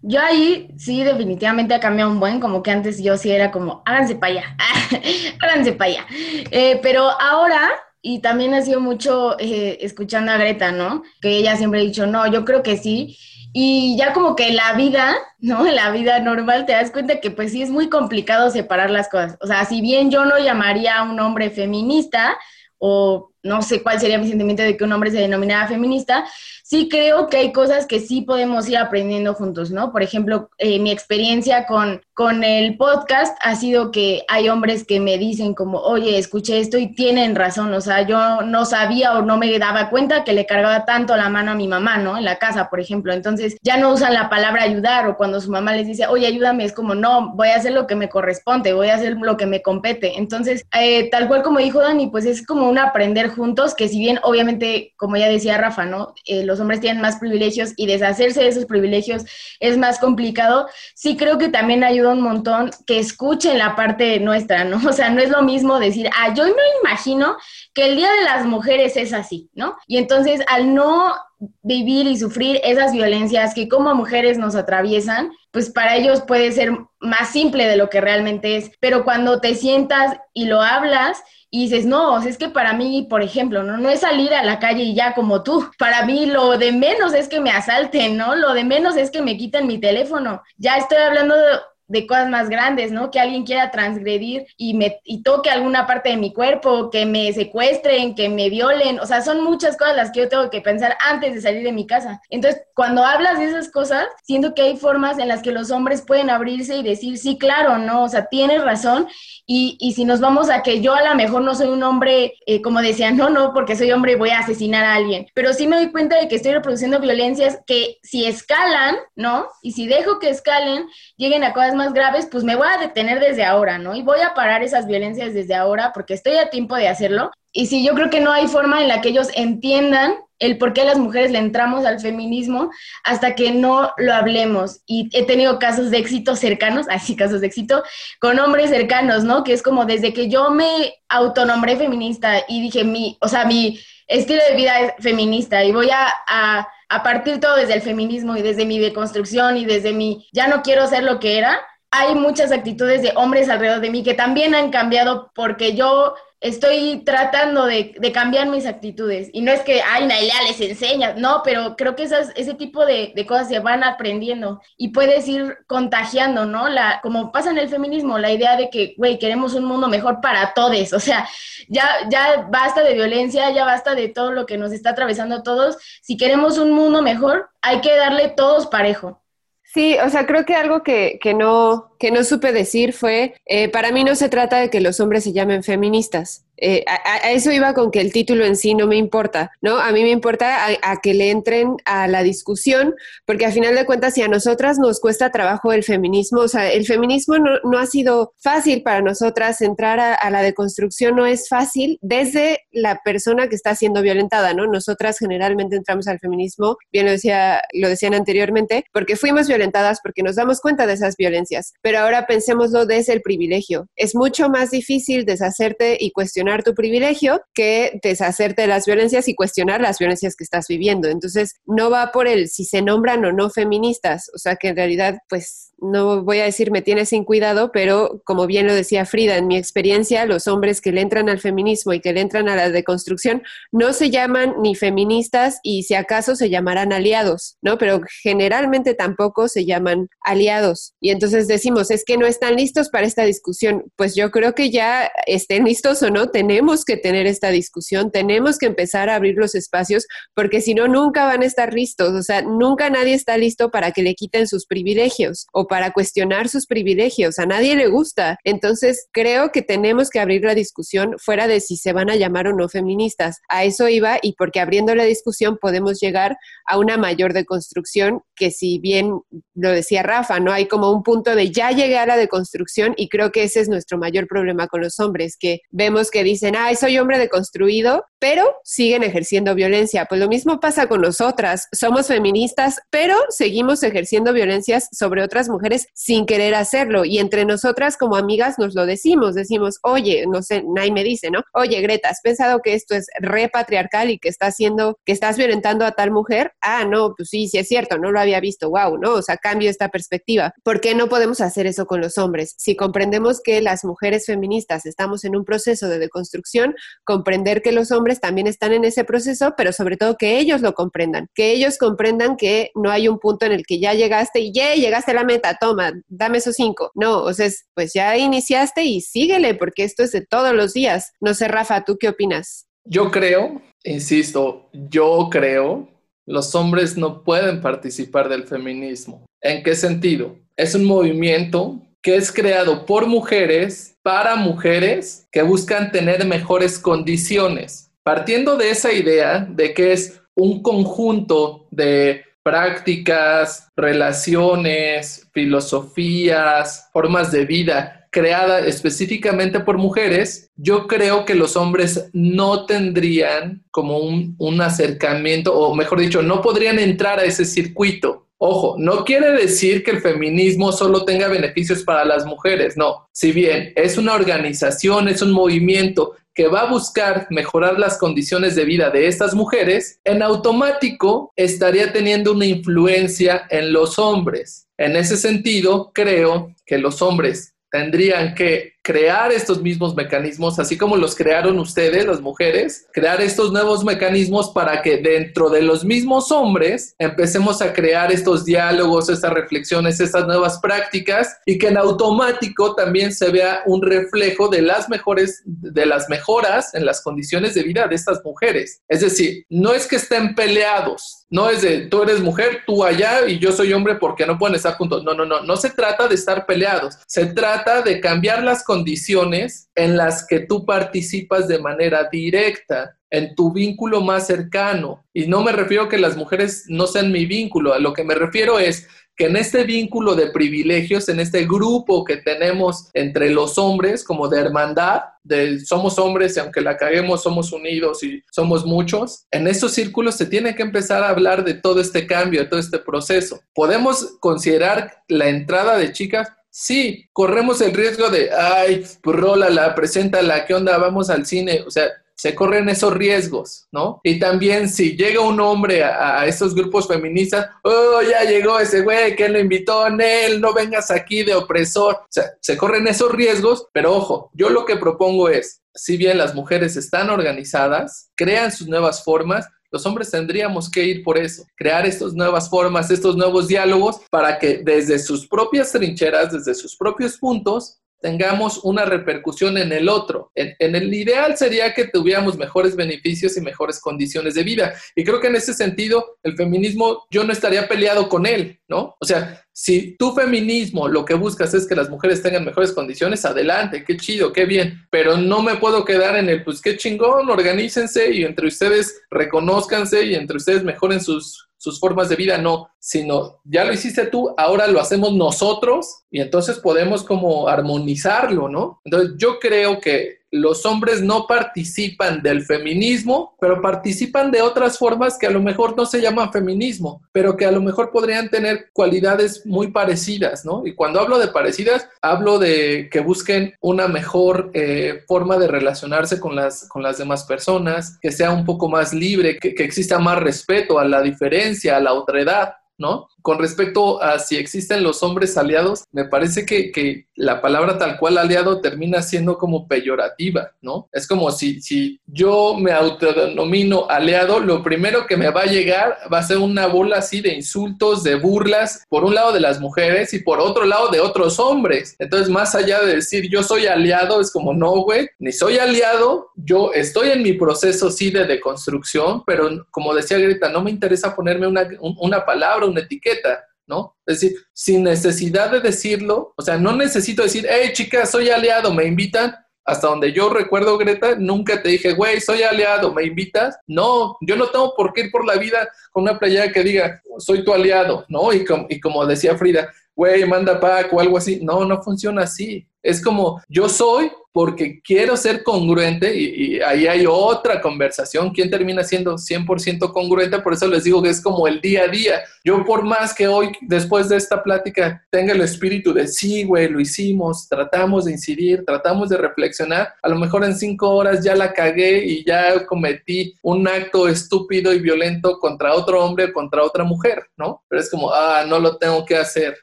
Yo ahí sí definitivamente ha cambiado un buen, como que antes yo sí era como, háganse para allá, <laughs> háganse para allá. Eh, pero ahora, y también ha sido mucho eh, escuchando a Greta, ¿no? Que ella siempre ha dicho, no, yo creo que sí. Y ya como que la vida, <laughs> ¿no? La vida normal te das cuenta que pues sí es muy complicado separar las cosas. O sea, si bien yo no llamaría a un hombre feminista, o no sé cuál sería mi sentimiento de que un hombre se denominara feminista, sí creo que hay cosas que sí podemos ir aprendiendo juntos, ¿no? Por ejemplo, eh, mi experiencia con, con el podcast ha sido que hay hombres que me dicen como, oye, escuché esto y tienen razón, o sea, yo no sabía o no me daba cuenta que le cargaba tanto la mano a mi mamá, ¿no? En la casa, por ejemplo. Entonces, ya no usan la palabra ayudar o cuando su mamá les dice, oye, ayúdame, es como, no, voy a hacer lo que me corresponde, voy a hacer lo que me compete. Entonces, eh, tal cual como dijo Dani, pues es como un aprender juntos, que si bien obviamente, como ya decía Rafa, ¿no? Eh, los hombres tienen más privilegios y deshacerse de esos privilegios es más complicado, sí creo que también ayuda un montón que escuchen la parte nuestra, ¿no? <laughs> O sea, no es lo mismo decir, ah, yo me imagino que el Día de las Mujeres es así, ¿no? Y entonces al no vivir y sufrir esas violencias que como mujeres nos atraviesan, pues para ellos puede ser más simple de lo que realmente es, pero cuando te sientas y lo hablas, y dices, no, es que para mí, por ejemplo, ¿no? no es salir a la calle y ya como tú. Para mí lo de menos es que me asalten, ¿no? Lo de menos es que me quiten mi teléfono. Ya estoy hablando de, de cosas más grandes, ¿no? Que alguien quiera transgredir y me y toque alguna parte de mi cuerpo, que me secuestren, que me violen, o sea, son muchas cosas las que yo tengo que pensar antes de salir de mi casa. Entonces, cuando hablas de esas cosas, siento que hay formas en las que los hombres pueden abrirse y decir, sí, claro, no, o sea, tienes razón. Y, y si nos vamos a que yo a lo mejor no soy un hombre, eh, como decían, no, no, porque soy hombre voy a asesinar a alguien, pero sí me doy cuenta de que estoy reproduciendo violencias que si escalan, ¿no? Y si dejo que escalen, lleguen a cosas más graves, pues me voy a detener desde ahora, ¿no? Y voy a parar esas violencias desde ahora porque estoy a tiempo de hacerlo Y sí, yo creo que no hay forma en la que ellos entiendan el por qué las mujeres le entramos al feminismo hasta que no lo hablemos. Y he tenido casos de éxito cercanos, <laughs> así casos de éxito, con hombres cercanos, ¿no? Que es como desde que yo me autonombré feminista y dije, mi, o sea, mi estilo de vida es feminista y voy a, a, a partir todo desde el feminismo y desde mi deconstrucción y desde mi, ya no quiero ser lo que era. Hay muchas actitudes de hombres alrededor de mí que también han cambiado porque yo estoy tratando de, cambiar mis actitudes. Y no es que, ay, Nailea les enseña, no, pero creo que esas, ese tipo de, cosas se van aprendiendo y puedes ir contagiando, ¿no? La, como pasa en el feminismo, la idea de que, güey, queremos un mundo mejor para todos. <laughs> O sea, ya, ya basta de violencia, ya basta de todo lo que nos está atravesando a todos. Si queremos un mundo mejor, hay que darle todos parejo. Sí, o sea, creo que algo que, que no, que no supe decir fue, eh, para mí no se trata de que los hombres se llamen feministas. Eh, a, eso iba con que el título en sí no me importa, ¿no? A mí me importa a, que le entren a la discusión, porque a final de cuentas, si a nosotras nos cuesta trabajo el feminismo, o sea, el feminismo no, ha sido fácil para nosotras, entrar a, la deconstrucción no es fácil desde la persona que está siendo violentada, ¿no? Nosotras generalmente entramos al feminismo, bien lo, decía, lo decían anteriormente, porque fuimos violentadas, porque nos damos cuenta de esas violencias pero ahora pensémoslo desde el privilegio. Es mucho más difícil deshacerte y cuestionar tu privilegio que deshacerte de las violencias y cuestionar las violencias que estás viviendo. Entonces, no va por el si se nombran o no feministas, o sea que en realidad, pues no voy a decir me tiene sin cuidado, pero como bien lo decía Frida, en mi experiencia, los hombres que le entran al feminismo y que le entran a la deconstrucción no se llaman ni feministas y si acaso se llamarán aliados, ¿no? Pero generalmente tampoco se llaman aliados. Y entonces decimos, es que no están listos para esta discusión. Pues yo creo que ya estén listos o no, tenemos que tener esta discusión, tenemos que empezar a abrir los espacios, porque si no, nunca van a estar listos. O sea, nunca nadie está listo para que le quiten sus privilegios o para cuestionar sus privilegios. A nadie le gusta. Entonces, creo que tenemos que abrir la discusión fuera de si se van a llamar o no feministas. A eso iba y porque abriendo la discusión podemos llegar a una mayor deconstrucción que si bien lo decía Rafa, ¿no? Hay como un punto de ya llegué a la deconstrucción y creo que ese es nuestro mayor problema con los hombres, que vemos que dicen, ay, soy hombre deconstruido, pero siguen ejerciendo violencia. Pues lo mismo pasa con nosotras. Somos feministas, pero seguimos ejerciendo violencias sobre otras mujeres mujeres sin querer hacerlo. Y entre nosotras como amigas nos lo decimos, decimos, oye, no sé, nadie me dice, ¿no? Oye, Greta, ¿has pensado que esto es repatriarcal y que está haciendo, que estás violentando a tal mujer? Ah, no, pues sí, sí es cierto, no lo había visto, wow, ¿no? O sea, cambio esta perspectiva. ¿Por qué no podemos hacer eso con los hombres? Si comprendemos que las mujeres feministas estamos en un proceso de deconstrucción, comprender que los hombres también están en ese proceso, pero sobre todo que ellos lo comprendan, que ellos comprendan que no hay un punto en el que ya llegaste y ya llegaste a la meta, toma, dame esos cinco. No, o sea, pues ya iniciaste y síguele, porque esto es de todos los días. No sé, Rafa, ¿tú qué opinas? Yo creo, insisto, yo creo, los hombres no pueden participar del feminismo. ¿En qué sentido? Es un movimiento que es creado por mujeres para mujeres que buscan tener mejores condiciones. Partiendo de esa idea de que es un conjunto de prácticas, relaciones, filosofías, formas de vida creada específicamente por mujeres, yo creo que los hombres no tendrían como un, un acercamiento, o mejor dicho, no podrían entrar a ese circuito. Ojo, no quiere decir que el feminismo solo tenga beneficios para las mujeres, no. Si bien es una organización, es un movimiento que va a buscar mejorar las condiciones de vida de estas mujeres, en automático estaría teniendo una influencia en los hombres. En ese sentido, creo que los hombres tendrían que crear estos mismos mecanismos, así como los crearon ustedes, las mujeres, crear estos nuevos mecanismos para que dentro de los mismos hombres empecemos a crear estos diálogos, estas reflexiones, estas nuevas prácticas y que en automático también se vea un reflejo de las mejores, de las mejoras en las condiciones de vida de estas mujeres. Es decir, no es que estén peleados, no es de tú eres mujer, tú allá y yo soy hombre porque no pueden estar juntos. No, no, no, no se trata de estar peleados, se trata de cambiar las condiciones condiciones en las que tú participas de manera directa en tu vínculo más cercano. Y no me refiero a que las mujeres no sean mi vínculo, a lo que me refiero es que en este vínculo de privilegios, en este grupo que tenemos entre los hombres, como de hermandad, de somos hombres y aunque la caguemos somos unidos y somos muchos, en estos círculos se tiene que empezar a hablar de todo este cambio, de todo este proceso. Podemos considerar la entrada de chicas Sí, corremos el riesgo de, ay, pues rólala, preséntala, ¿qué onda? Vamos al cine. O sea, se corren esos riesgos, ¿no? Y también si llega un hombre a, estos grupos feministas, oh, ya llegó ese güey, que lo invitó él, no vengas aquí de opresor. O sea, se corren esos riesgos, pero ojo, yo lo que propongo es, si bien las mujeres están organizadas, crean sus nuevas formas, los hombres tendríamos que ir por eso, crear estas nuevas formas, estos nuevos diálogos para que desde sus propias trincheras, desde sus propios puntos, tengamos una repercusión en el otro. En, el ideal sería que tuviéramos mejores beneficios y mejores condiciones de vida. Y creo que en ese sentido, el feminismo, yo no estaría peleado con él, ¿no? O sea, si tu feminismo lo que buscas es que las mujeres tengan mejores condiciones, adelante, qué chido, qué bien. Pero no me puedo quedar en el, pues qué chingón, organícense y entre ustedes reconozcanse y entre ustedes mejoren sus sus formas de vida, no, sino ya lo hiciste tú, ahora lo hacemos nosotros y entonces podemos como armonizarlo, ¿no? Entonces yo creo que los hombres no participan del feminismo, pero participan de otras formas que a lo mejor no se llaman feminismo, pero que a lo mejor podrían tener cualidades muy parecidas, ¿no? Y cuando hablo de parecidas, hablo de que busquen una mejor eh, forma de relacionarse con las, con las demás personas, que sea un poco más libre, que, que exista más respeto a la diferencia, a la otredad. ¿no? Con respecto a si existen los hombres aliados, me parece que, la palabra tal cual aliado termina siendo como peyorativa, ¿no? Es como si, si yo me autodenomino aliado, lo primero que me va a llegar va a ser una bola así de insultos, de burlas, por un lado de las mujeres y por otro lado de otros hombres. Entonces, más allá de decir yo soy aliado, es como no, güey, ni soy aliado, yo estoy en mi proceso sí de deconstrucción, pero como decía Greta, no me interesa ponerme una, una palabra, una etiqueta, ¿no? Es decir, sin necesidad de decirlo, o sea, no necesito decir, hey, chicas, soy aliado, me invitan. Hasta donde yo recuerdo, Greta, nunca te dije, güey, soy aliado, ¿me invitas? No, yo no tengo por qué ir por la vida con una playera que diga, soy tu aliado, ¿no? Y, y como decía Frida, güey, manda pack o algo así. No, no funciona así. Es como, yo soy porque quiero ser congruente y, ahí hay otra conversación. ¿Quién termina siendo 100% congruente? Por eso les digo que es como el día a día. Yo por más que hoy, después de esta plática, tenga el espíritu de sí, güey, lo hicimos, tratamos de incidir, tratamos de reflexionar, a lo mejor en cinco horas ya la cagué y ya cometí un acto estúpido y violento contra otro hombre o contra otra mujer, ¿no? Pero es como, ah, no lo tengo que hacer.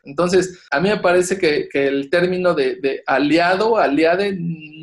Entonces, a mí me parece que, el término de, de aliado, aliade,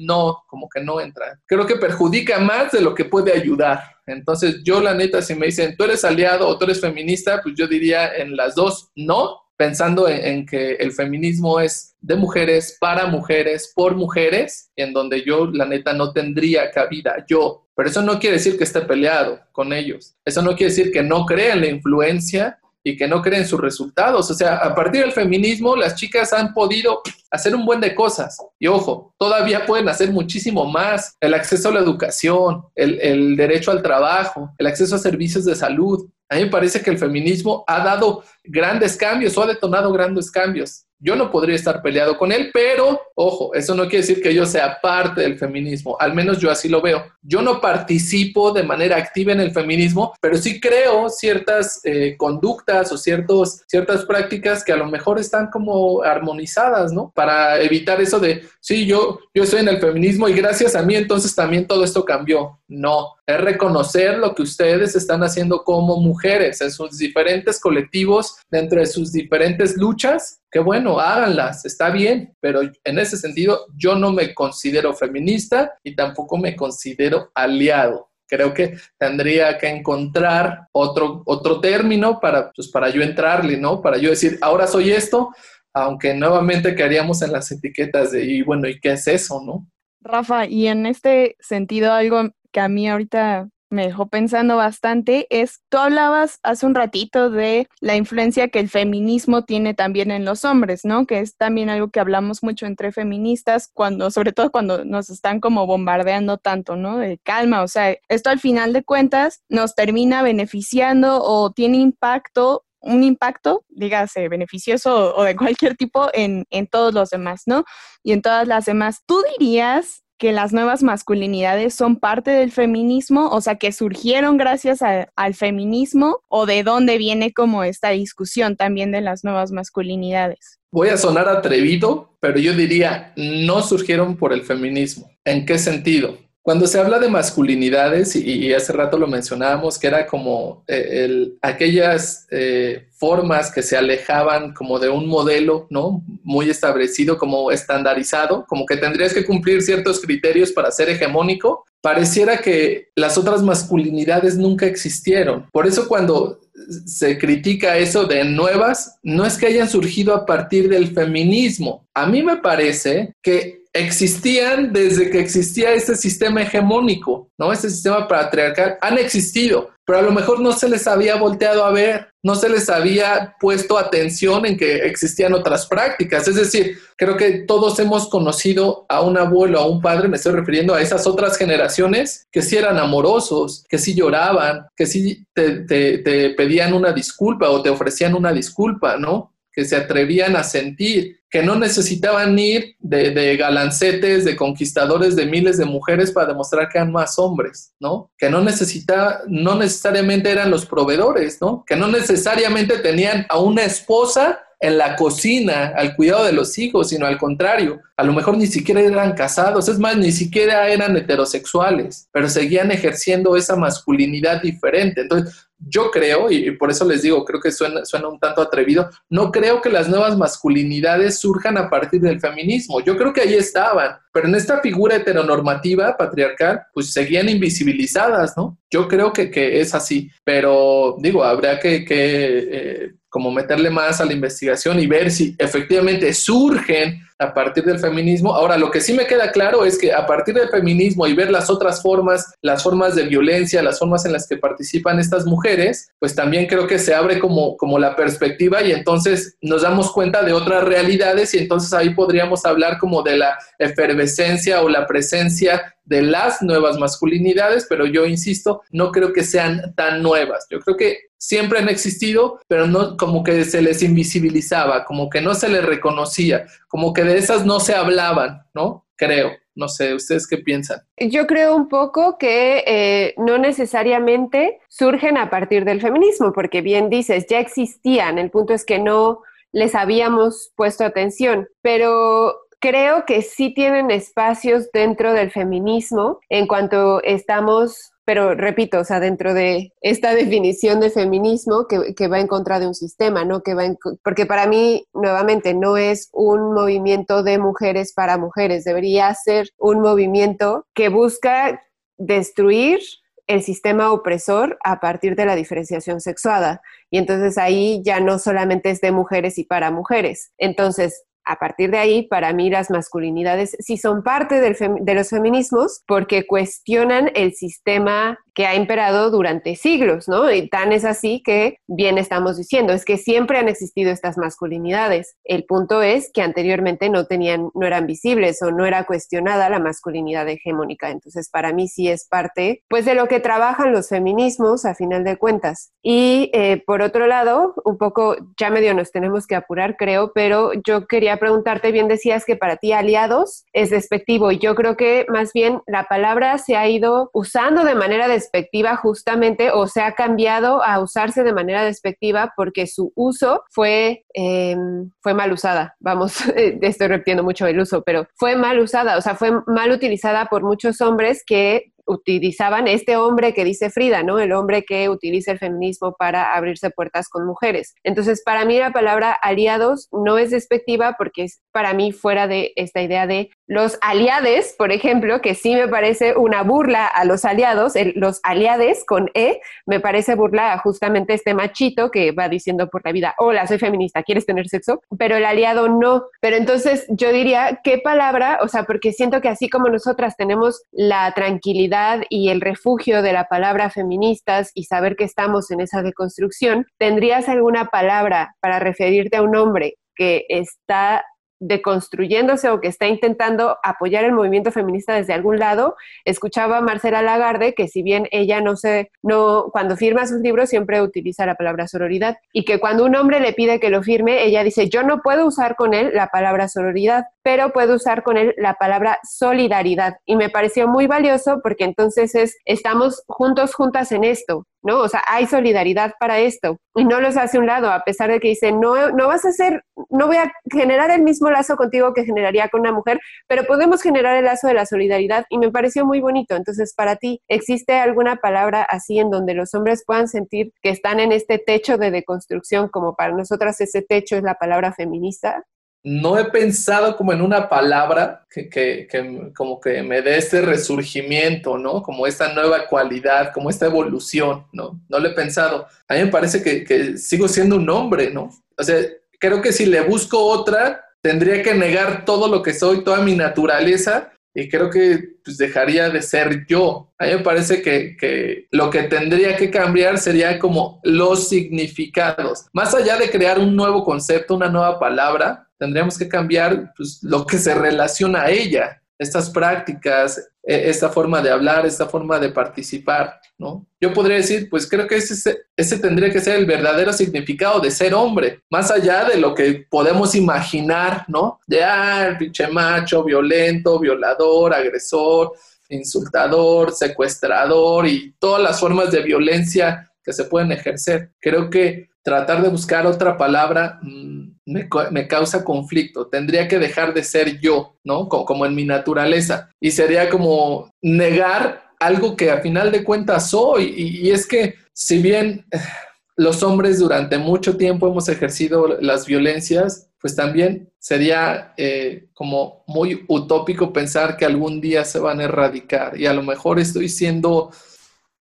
no, como que no entra. Creo que perjudica más de lo que puede ayudar. Entonces, yo la neta, si me dicen, tú eres aliado o tú eres feminista, pues yo diría en las dos, no, pensando en, que el feminismo es de mujeres, para mujeres, por mujeres, en donde yo, la neta, no tendría cabida, yo. Pero eso no quiere decir que esté peleado con ellos. Eso no quiere decir que no crea en la influencia y que no creen sus resultados. O sea, a partir del feminismo, las chicas han podido hacer un buen de cosas. Y ojo, todavía pueden hacer muchísimo más. El acceso a la educación, el, el derecho al trabajo, el acceso a servicios de salud. A mí me parece que el feminismo ha dado grandes cambios o ha detonado grandes cambios. Yo no podría estar peleado con él, pero ojo, eso no quiere decir que yo sea parte del feminismo, al menos yo así lo veo. Yo no participo de manera activa en el feminismo, pero sí creo ciertas eh, conductas o ciertos, ciertas prácticas que a lo mejor están como armonizadas, ¿no? Para evitar eso de, sí, yo, yo estoy en el feminismo y gracias a mí entonces también todo esto cambió. No, es reconocer lo que ustedes están haciendo como mujeres en sus diferentes colectivos, dentro de sus diferentes luchas qué bueno, háganlas, está bien, pero en ese sentido yo no me considero feminista y tampoco me considero aliado. Creo que tendría que encontrar otro, otro término para, pues, para yo entrarle, ¿no? Para yo decir, ahora soy esto, aunque nuevamente quedaríamos en las etiquetas de, y bueno, ¿y qué es eso, no? Rafa, y en este sentido, algo que a mí ahorita me dejó pensando bastante es, tú hablabas hace un ratito de la influencia que el feminismo tiene también en los hombres, ¿no? Que es también algo que hablamos mucho entre feministas, cuando, sobre todo cuando nos están como bombardeando tanto, ¿no? De calma, o sea, esto al final de cuentas nos termina beneficiando o tiene impacto un impacto, dígase, beneficioso o de cualquier tipo en, en todos los demás, ¿no? Y en todas las demás. ¿Tú dirías que las nuevas masculinidades son parte del feminismo, o sea, que surgieron gracias al feminismo, o de dónde viene como esta discusión también de las nuevas masculinidades? Voy a sonar atrevido, pero yo diría, no surgieron por el feminismo. ¿En qué sentido? Cuando se habla de masculinidades, y, hace rato lo mencionábamos, que era como eh, aquellas eh, formas que se alejaban como de un modelo, ¿no? Muy establecido, como estandarizado, como que tendrías que cumplir ciertos criterios para ser hegemónico, pareciera que las otras masculinidades nunca existieron. Por eso cuando se critica eso de nuevas, no es que hayan surgido a partir del feminismo. A mí me parece que existían desde que existía este sistema hegemónico, ¿no? Este sistema patriarcal, han existido, pero a lo mejor no se les había volteado a ver, no se les había puesto atención en que existían otras prácticas. Es decir, creo que todos hemos conocido a un abuelo, a un padre, me estoy refiriendo a esas otras generaciones que sí eran amorosos, que sí lloraban, que sí te, te pedían una disculpa o te ofrecían una disculpa, ¿no? Que se atrevían a sentir, que no necesitaban ir de, galancetes, de conquistadores de miles de mujeres para demostrar que eran más hombres, ¿no? Que no necesita, no necesariamente eran los proveedores, ¿no? Que no necesariamente tenían a una esposa en la cocina, al cuidado de los hijos, sino al contrario, a lo mejor ni siquiera eran casados, es más, ni siquiera eran heterosexuales, pero seguían ejerciendo esa masculinidad diferente. Entonces, yo creo, y por eso les digo, creo que suena, un tanto atrevido, no creo que las nuevas masculinidades surjan a partir del feminismo. Yo creo que ahí estaban, pero en esta figura heteronormativa patriarcal, pues seguían invisibilizadas, ¿no? Yo creo que, que es así, pero digo, que, que eh, como meterle más a la investigación y ver si efectivamente surgen a partir del feminismo. Ahora, lo que sí me queda claro es que a partir del feminismo y ver las otras formas, las formas de violencia, las formas en las que participan estas mujeres, pues también creo que se abre como, como la perspectiva y entonces nos damos cuenta de otras realidades y entonces ahí podríamos hablar como de la efervescencia o la presencia de las nuevas masculinidades, pero yo insisto, no creo que sean tan nuevas. Yo creo que siempre han existido, pero no como que se les invisibilizaba, como que no se les reconocía, como que de esas no se hablaban, ¿no? Creo. No sé, ¿ustedes qué piensan? Yo creo un poco que eh, no necesariamente surgen a partir del feminismo, porque bien dices, ya existían, el punto es que no les habíamos puesto atención, pero creo que sí tienen espacios dentro del feminismo en cuanto estamos pero repito, o sea, dentro de esta <laughs> definición de feminismo que, va en contra de un sistema, ¿no? Que va porque para mí, nuevamente, no es un movimiento de mujeres para mujeres, debería ser un movimiento que busca destruir el sistema opresor a partir de la diferenciación sexuada. Y entonces ahí ya no solamente es de mujeres y para mujeres. Entonces, a partir de ahí, para mí las masculinidades sí son parte de los feminismos porque cuestionan el sistema que ha imperado durante siglos, ¿no? Y tan es así que bien estamos diciendo, es que siempre han existido estas masculinidades. El punto es que anteriormente no tenían, no eran visibles o no era cuestionada la masculinidad hegemónica. Entonces, para mí sí es parte, pues, de lo que trabajan los feminismos a final de cuentas. Y eh, por otro lado, un poco, ya medio nos tenemos que apurar, creo, pero yo quería preguntarte, bien decías que para ti aliados es despectivo y yo creo que más bien la palabra se ha ido usando de manera de despectiva justamente o se ha cambiado a usarse de manera despectiva porque su uso fue, em, fue mal usada. Vamos, <laughs> estoy repitiendo mucho el uso, pero fue mal usada, o sea, fue mal utilizada por muchos hombres que utilizaban este hombre que dice Frida, ¿no? El hombre que utiliza el feminismo para abrirse puertas con mujeres. Entonces, para mí la palabra aliados no es despectiva porque es para mí fuera de esta idea de los aliades, por ejemplo, que sí me parece una burla a los aliados, los aliades con E, me parece burla a justamente este machito que va diciendo por la vida, hola, soy feminista, ¿quieres tener sexo? Pero el aliado no. Pero entonces yo diría, ¿qué palabra? O sea, porque siento que así como nosotras tenemos la tranquilidad y el refugio de la palabra feministas y saber que estamos en esa deconstrucción, ¿tendrías alguna palabra para referirte a un hombre que está deconstruyéndose o que está intentando apoyar el movimiento feminista desde algún lado. Escuchaba a Marcela Lagarde que si bien ella no se, no, cuando firma sus libros siempre utiliza la palabra sororidad y que cuando un hombre le pide que lo firme, ella dice, yo no puedo usar con él la palabra sororidad, pero puedo usar con él la palabra solidaridad. Y me pareció muy valioso porque entonces es, estamos juntos, juntas en esto, ¿no? O sea, hay solidaridad para esto y no los hace un lado, a pesar de que dice, no, no vas a hacer, no voy a generar el mismo lazo contigo que generaría con una mujer, pero podemos generar el lazo de la solidaridad y me pareció muy bonito. Entonces, para ti, ¿existe alguna palabra así en donde los hombres puedan sentir que están en este techo de deconstrucción, como para nosotras ese techo es la palabra feminista? No he pensado como en una palabra que, que, que, como que me dé este resurgimiento, ¿no? Como esta nueva cualidad, como esta evolución, ¿no? No lo he pensado. A mí me parece que, que sigo siendo un hombre, ¿no? O sea, creo que si le busco otra, tendría que negar todo lo que soy, toda mi naturaleza, y creo que pues, dejaría de ser yo. A mí me parece que, que, lo que tendría que cambiar sería como los significados. Más allá de crear un nuevo concepto, una nueva palabra, tendríamos que cambiar pues, lo que se relaciona a ella, estas prácticas, e, esta forma de hablar, esta forma de participar, ¿no? Yo podría decir, pues creo que ese, ese tendría que ser el verdadero significado de ser hombre, más allá de lo que podemos imaginar, ¿no? De, ah, el pinche macho, violento, violador, agresor, insultador, secuestrador y todas las formas de violencia que se pueden ejercer. Creo que tratar de buscar otra palabra mm, me, causa conflicto. Tendría que dejar de ser yo, ¿no? Como, en mi naturaleza. Y sería como negar algo que a final de cuentas soy. Y, es que si bien <sighs> los hombres durante mucho tiempo hemos ejercido las violencias, pues también sería eh, como muy utópico pensar que algún día se van a erradicar. Y a lo mejor estoy siendo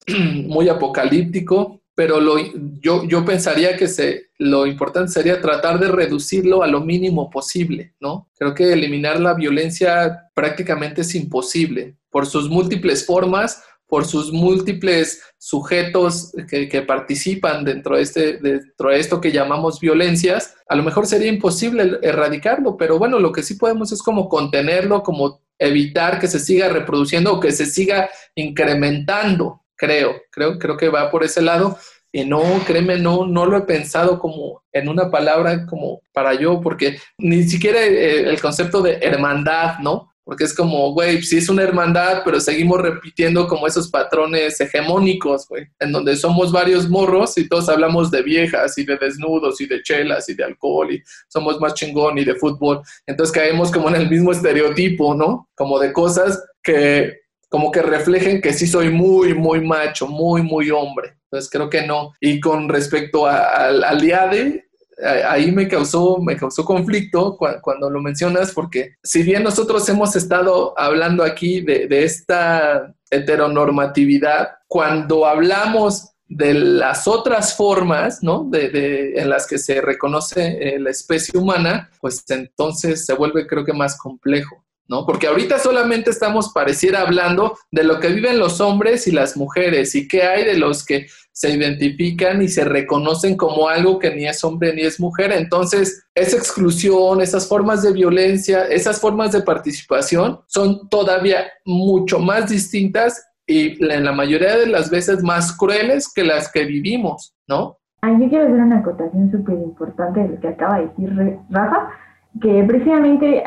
<clears throat> muy apocalíptico, pero lo, yo, yo pensaría que se, lo importante sería tratar de reducirlo a lo mínimo posible, ¿no? Creo que eliminar la violencia prácticamente es imposible por sus múltiples formas, por sus múltiples sujetos que, que, participan dentro de, este, dentro de esto que llamamos violencias, a lo mejor sería imposible erradicarlo, pero bueno, lo que sí podemos es como contenerlo, como evitar que se siga reproduciendo o que se siga incrementando, creo, creo, creo que va por ese lado. Y no, créeme, no, no lo he pensado como en una palabra como para yo, porque ni siquiera eh, el concepto de hermandad, ¿no? Porque es como, güey, sí es una hermandad, pero seguimos repitiendo como esos patrones hegemónicos, güey, en donde somos varios morros y todos hablamos de viejas y de desnudos y de chelas y de alcohol y somos más chingón y de fútbol. Entonces caemos como en el mismo estereotipo, ¿no? Como de cosas que como que reflejen que sí soy muy, muy macho, muy, muy hombre. Entonces creo que no. Y con respecto al, al IADE, ahí me causó, me causó conflicto cuando lo mencionas, porque si bien nosotros hemos estado hablando aquí de, de esta heteronormatividad, cuando hablamos de las otras formas, ¿no? De, de, en las que se reconoce eh, la especie humana, pues entonces se vuelve creo que más complejo. ¿No? Porque ahorita solamente estamos, pareciera, hablando de lo que viven los hombres y las mujeres y qué hay de los que se identifican y se reconocen como algo que ni es hombre ni es mujer. Entonces, esa exclusión, esas formas de violencia, esas formas de participación son todavía mucho más distintas y en la mayoría de las veces más crueles que las que vivimos, ¿no? yo quiero hacer una acotación súper importante de lo que acaba de decir Rafa, que precisamente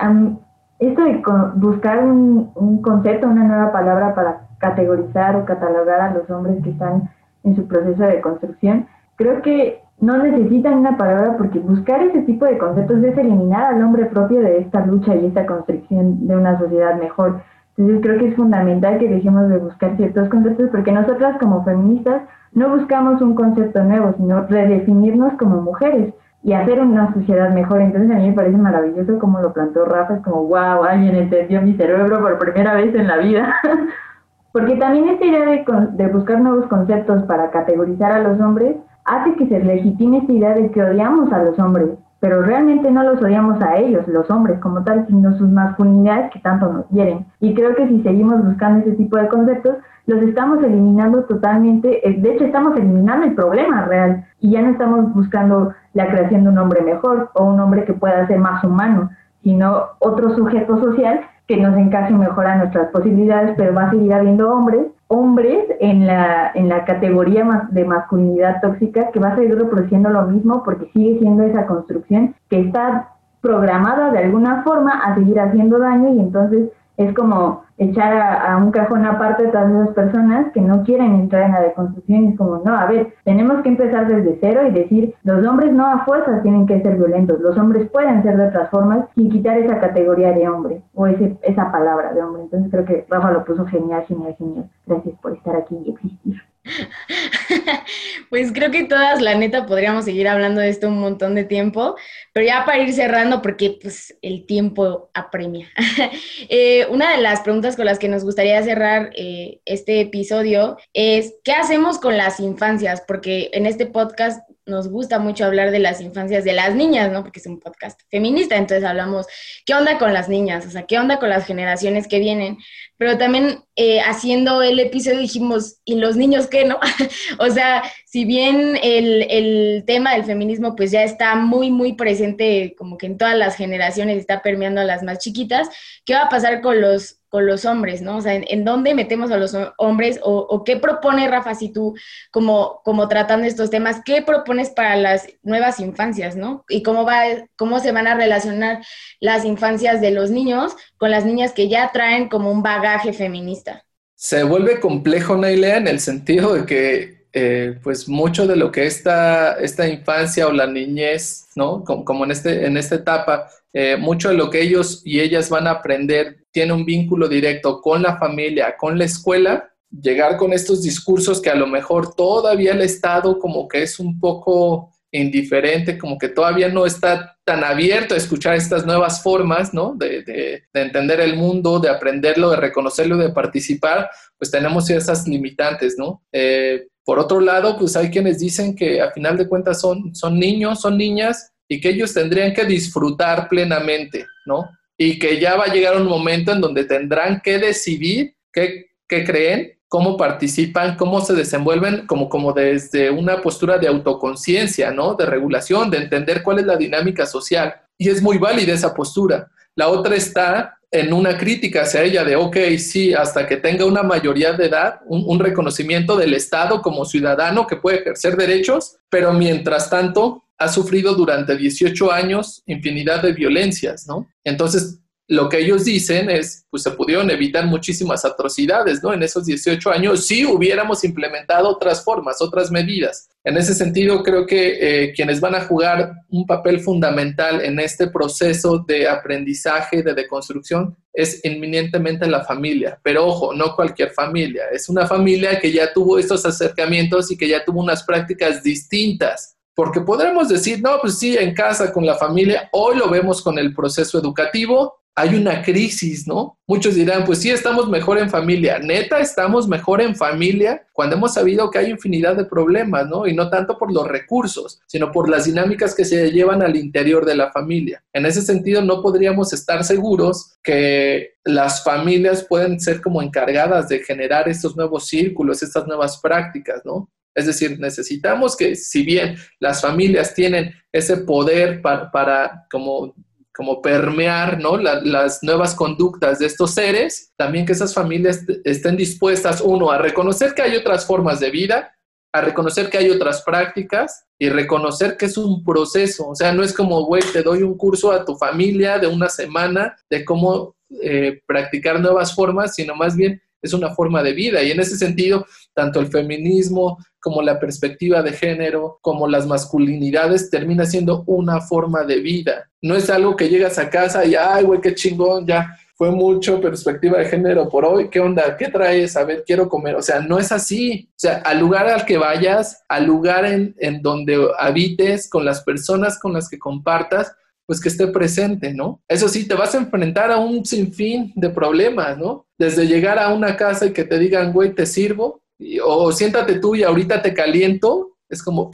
esto de buscar un, concepto, una nueva palabra para categorizar o catalogar a los hombres que están en su proceso de construcción, creo que no necesitan una palabra porque buscar ese tipo de conceptos es eliminar al hombre propio de esta lucha y esta construcción de una sociedad mejor. Entonces creo que es fundamental que dejemos de buscar ciertos conceptos porque nosotras como feministas no buscamos un concepto nuevo, sino redefinirnos como mujeres y hacer una sociedad mejor. Entonces a mí me parece maravilloso como lo plantó Rafa, es como, wow, alguien entendió mi cerebro por primera vez en la vida. <laughs> Porque también esta idea de, de buscar nuevos conceptos para categorizar a los hombres hace que se legitime esta idea de que odiamos a los hombres, pero realmente no los odiamos a ellos, los hombres como tal, sino sus masculinidades que tanto nos quieren. Y creo que si seguimos buscando ese tipo de conceptos, los estamos eliminando totalmente, eh, de hecho estamos eliminando el problema real y ya no estamos buscando la creación de un hombre mejor o un hombre que pueda ser más humano, sino otro sujeto social que nos encaje mejor a nuestras posibilidades, pero va a seguir habiendo hombres, hombres en la, en la categoría de masculinidad tóxica que va a seguir reproduciendo lo mismo porque sigue siendo esa construcción que está programada de alguna forma a seguir haciendo daño y entonces es como echar a, un cajón aparte a todas esas personas que no quieren entrar en la deconstrucción. Es como, no, a ver, tenemos que empezar desde cero y decir, los hombres no a fuerzas tienen que ser violentos, los hombres pueden ser de otras formas sin quitar esa categoría de hombre o ese, esa palabra de hombre. Entonces creo que Rafa lo puso genial, genial, genial. Gracias por estar aquí y existir. <laughs> <laughs> Pues creo que todas, la neta, podríamos seguir hablando de esto un montón de tiempo, pero ya para ir cerrando, porque pues el tiempo apremia. <laughs> Eh, una de las preguntas con las que nos gustaría cerrar eh, este episodio es, ¿qué hacemos con las infancias? Porque en este podcast nos gusta mucho hablar de las infancias de las niñas, ¿no? Porque es un podcast feminista, entonces hablamos, ¿qué onda con las niñas? O sea, ¿qué onda con las generaciones que vienen? Pero también eh, haciendo el episodio dijimos, ¿y los niños qué, no? <laughs> o sea, si bien el, el, tema del feminismo pues ya está muy, muy presente como que en todas las generaciones, está permeando a las más chiquitas, ¿qué va a pasar con los con los hombres, ¿no? O sea, ¿en, dónde metemos a los hombres o, qué propone Rafa si tú, como, como tratando estos temas, qué propones para las nuevas infancias, ¿no? Y cómo, va, cómo se van a relacionar las infancias de los niños con las niñas que ya traen como un bagaje feminista. Se vuelve complejo, Nailea, en el sentido de que eh, pues mucho de lo que esta, esta infancia o la niñez, ¿no? Como, en, este, en esta etapa, eh, mucho de lo que ellos y ellas van a aprender tiene un vínculo directo con la familia, con la escuela, llegar con estos discursos que a lo mejor todavía el Estado como que es un poco indiferente, como que todavía no está tan abierto a escuchar estas nuevas formas, ¿no? De, entender el mundo, de aprenderlo, de reconocerlo, de participar, pues tenemos esas limitantes, ¿no? Eh, por otro lado, pues hay quienes dicen que a final de cuentas son, son niños, son niñas y que ellos tendrían que disfrutar plenamente, ¿no? y que ya va a llegar un momento en donde tendrán que decidir qué, creen, cómo participan, cómo se desenvuelven, como, como desde una postura de autoconciencia, ¿no? De regulación, de entender cuál es la dinámica social. Y es muy válida esa postura. La otra está en una crítica hacia ella de, ok, sí, hasta que tenga una mayoría de edad, un, un, reconocimiento del Estado como ciudadano que puede ejercer derechos, pero mientras tanto ha sufrido durante 18 años infinidad de violencias, ¿no? Entonces, lo que ellos dicen es, pues se pudieron evitar muchísimas atrocidades, ¿no? En esos 18 años, si hubiéramos implementado otras formas, otras medidas. En ese sentido, creo que eh, quienes van a jugar un papel fundamental en este proceso de aprendizaje, de deconstrucción, es inminentemente la familia. Pero ojo, no cualquier familia, es una familia que ya tuvo estos acercamientos y que ya tuvo unas prácticas distintas porque podremos decir, no, pues sí, en casa, con la familia, hoy lo vemos con el proceso educativo, hay una crisis, ¿no? Muchos dirán, pues sí, estamos mejor en familia. Neta, estamos mejor en familia cuando hemos sabido que hay infinidad de problemas, ¿no? Y no tanto por los recursos, sino por las dinámicas que se llevan al interior de la familia. En ese sentido, no podríamos estar seguros que las familias pueden ser como encargadas de generar estos nuevos círculos, estas nuevas prácticas, ¿no? Es decir, necesitamos que si bien las familias tienen ese poder para, como, como permear ¿no? las nuevas conductas de estos seres, también que esas familias estén dispuestas, uno, a reconocer que hay otras formas de vida, a reconocer que hay otras prácticas y reconocer que es un proceso. O sea, no es como, güey, te doy un curso a tu familia de una semana de cómo eh, practicar nuevas formas, sino más bien es una forma de vida. Y en ese sentido, tanto el feminismo como la perspectiva de género, como las masculinidades, termina siendo una forma de vida. No es algo que llegas a casa y, ay, güey, qué chingón, ya fue mucho perspectiva de género por hoy, ¿qué onda? ¿Qué traes? A ver, quiero comer. O sea, no es así. O sea, al lugar al que vayas, al lugar en, en donde habites, con las personas con las que compartas, pues que esté presente, ¿no? Eso sí, te vas a enfrentar a un sinfín de problemas, ¿no? Desde llegar a una casa y que te digan, güey, te sirvo, o siéntate tú y ahorita te caliento, es como,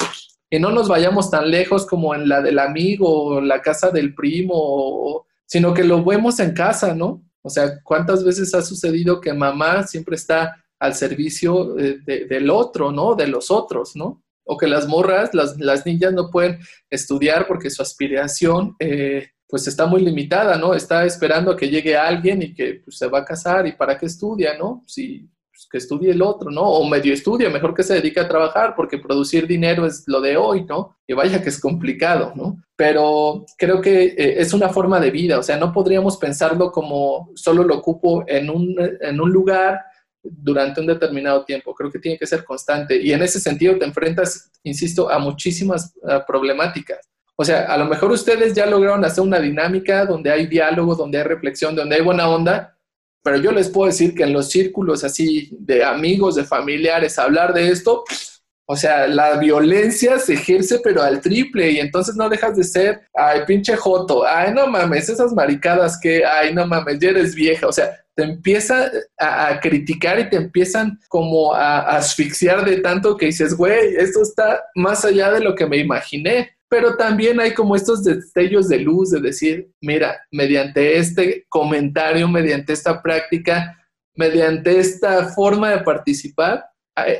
que no nos vayamos tan lejos como en la del amigo o la casa del primo, sino que lo vemos en casa, ¿no? O sea, ¿cuántas veces ha sucedido que mamá siempre está al servicio del otro, ¿no? De los otros, ¿no? O que las morras, las, niñas no pueden estudiar porque su aspiración eh, pues está muy limitada, ¿no? Está esperando a que llegue alguien y que pues, se va a casar y para qué estudia, ¿no? Si pues, que estudie el otro, ¿no? O medio estudia, mejor que se dedique a trabajar, porque producir dinero es lo de hoy, ¿no? Y vaya que es complicado, ¿no? Pero creo que eh, es una forma de vida, o sea, no podríamos pensarlo como solo lo ocupo en un, en un lugar durante un determinado tiempo. Creo que tiene que ser constante. Y en ese sentido te enfrentas, insisto, a muchísimas problemáticas. O sea, a lo mejor ustedes ya lograron hacer una dinámica donde hay diálogo, donde hay reflexión, donde hay buena onda, pero yo les puedo decir que en los círculos así de amigos, de familiares, hablar de esto, o sea, la violencia se ejerce pero al triple y entonces no dejas de ser, ay, pinche joto, ay, no mames, esas maricadas que, ay, no mames, ya eres vieja, o sea, te empieza a, criticar y te empiezan como a, a asfixiar de tanto que dices, güey, esto está más allá de lo que me imaginé pero también hay como estos destellos de luz de decir, mira, mediante este comentario, mediante esta práctica, mediante esta forma de participar,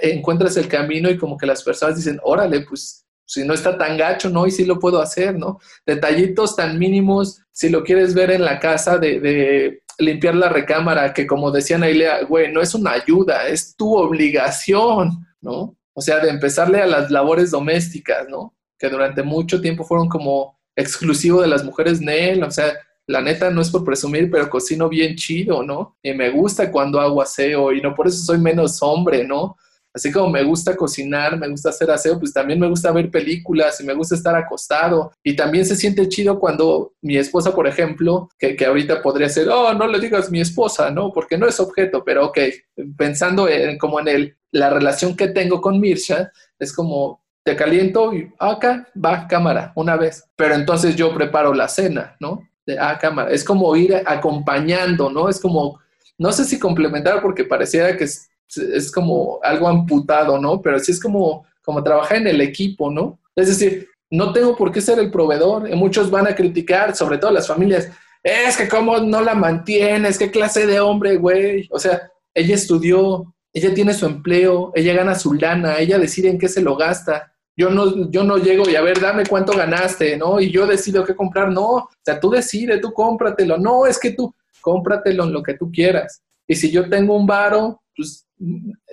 encuentras el camino y como que las personas dicen, órale, pues si no está tan gacho, ¿no? Y sí lo puedo hacer, ¿no? Detallitos tan mínimos, si lo quieres ver en la casa de, de limpiar la recámara, que como decían ahí, güey, no es una ayuda, es tu obligación, ¿no? O sea, de empezarle a las labores domésticas, ¿no? Que durante mucho tiempo fueron como exclusivo de las mujeres Nel, o sea, la neta no es por presumir, pero cocino bien chido, ¿no? Y me gusta cuando hago aseo y no por eso soy menos hombre, ¿no? Así como me gusta cocinar, me gusta hacer aseo, pues también me gusta ver películas y me gusta estar acostado. Y también se siente chido cuando mi esposa, por ejemplo, que, que ahorita podría ser, oh, no le digas mi esposa, ¿no? Porque no es objeto, pero ok, pensando en, como en el, la relación que tengo con Mirsha, es como, te caliento y acá va cámara una vez, pero entonces yo preparo la cena, ¿no? De ah, cámara. Es como ir acompañando, ¿no? Es como, no sé si complementar porque pareciera que es, es como algo amputado, ¿no? Pero sí es como, como trabajar en el equipo, ¿no? Es decir, no tengo por qué ser el proveedor. Muchos van a criticar, sobre todo las familias, es que cómo no la mantienes, qué clase de hombre, güey. O sea, ella estudió, ella tiene su empleo, ella gana su lana, ella decide en qué se lo gasta. Yo no, yo no llego y a ver, dame cuánto ganaste, ¿no? Y yo decido qué comprar. No, o sea, tú decides, tú cómpratelo. No, es que tú cómpratelo en lo que tú quieras. Y si yo tengo un varo, pues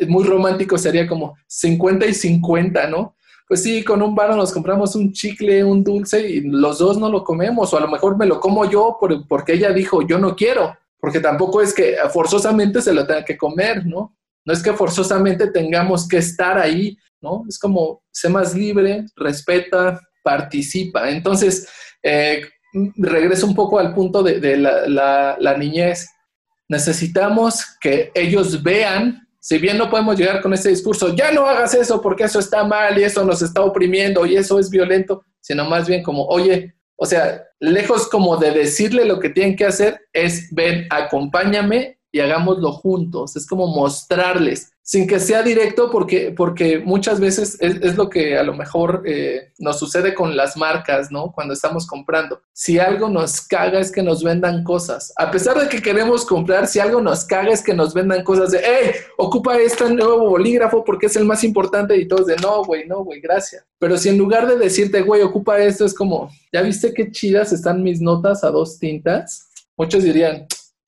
muy romántico sería como 50 y 50, ¿no? Pues sí, con un varo nos compramos un chicle, un dulce y los dos no lo comemos. O a lo mejor me lo como yo porque ella dijo, yo no quiero. Porque tampoco es que forzosamente se lo tenga que comer, ¿no? No es que forzosamente tengamos que estar ahí Es como, sé más libre, respeta, participa. Entonces, eh, regreso un poco al punto de, la, niñez. Necesitamos que ellos vean, si bien no podemos llegar con ese discurso, ya no hagas eso porque eso está mal y eso nos está oprimiendo y eso es violento, sino más bien como, oye, o sea, lejos como de decirle lo que tienen que hacer, es ven, acompáñame y hagámoslo juntos. Es como mostrarles sin que sea directo, porque, porque muchas veces es, lo que a lo mejor eh, nos sucede con las marcas, ¿no? Cuando estamos comprando. Si algo nos caga es que nos vendan cosas. A pesar de que queremos comprar, si algo nos caga es que nos vendan cosas de, hey, ocupa este nuevo bolígrafo porque es el más importante y todos de, no, güey, no, güey, gracias. Pero si en lugar de decirte, güey, ocupa esto, es como, ¿ya viste qué chidas están mis notas a dos tintas? Muchos dirían,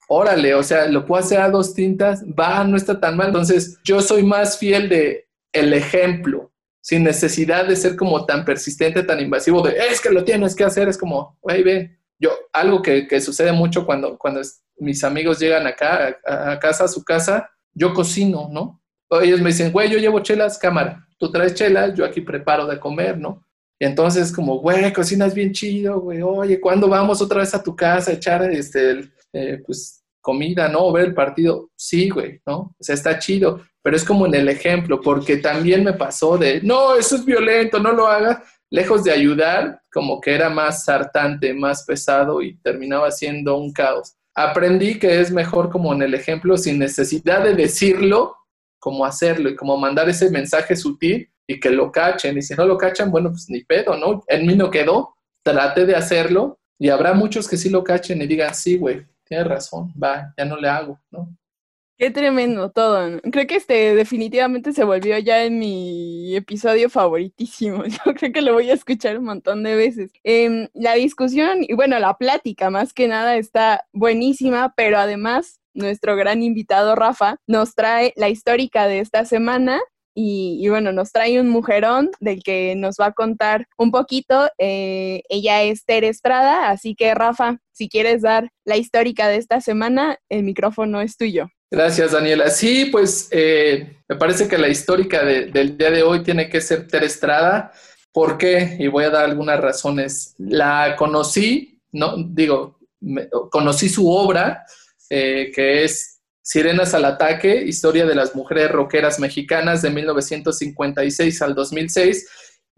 órale, o sea, lo puedo hacer a dos tintas, va, no está tan mal. Entonces, yo soy más fiel de el ejemplo, sin necesidad de ser como tan persistente, tan invasivo, de es que lo tienes que hacer, es como, güey, ven. Yo, algo que, que, sucede mucho cuando, cuando mis amigos llegan acá, a, casa, a su casa, yo cocino, ¿no? ellos me dicen, güey, yo llevo chelas, cámara, tú traes chelas, yo aquí preparo de comer, ¿no? Y entonces, como, güey, cocinas bien chido, güey, oye, ¿cuándo vamos otra vez a tu casa a echar este, eh, pues, comida, ¿no? Ver el partido, sí, güey, ¿no? O sea, está chido, pero es como en el ejemplo, porque también me pasó de, no, eso es violento, no lo haga, lejos de ayudar, como que era más hartante, más pesado y terminaba siendo un caos. Aprendí que es mejor como en el ejemplo, sin necesidad de decirlo, como hacerlo y como mandar ese mensaje sutil y que lo cachen. Y si no lo cachan, bueno, pues ni pedo, ¿no? En mí no quedó, trate de hacerlo y habrá muchos que sí lo cachen y digan, sí, güey, tienes razón, va, ya no le hago, ¿no? Qué tremendo todo. Creo que este definitivamente se volvió ya en mi episodio favoritísimo. <laughs> Yo creo que lo voy a escuchar un montón de veces. Em, la discusión y bueno, la plática más que nada está buenísima, pero además nuestro gran invitado Rafa nos trae la histórica de esta semana y, bueno, nos trae un mujerón del que nos va a contar un poquito. Eh, ella es Tere Estrada, así que Rafa, si quieres dar la histórica de esta semana, el micrófono es tuyo. Gracias, Daniela. Sí, pues eh, me parece que la histórica del día de hoy tiene que ser Tere Estrada. ¿Por qué? Y voy a dar algunas razones. La conocí, no digo, conocí su obra, eh, que es Sirenas al Ataque, Historia de las Mujeres Roqueras Mexicanas de 1956 al 2006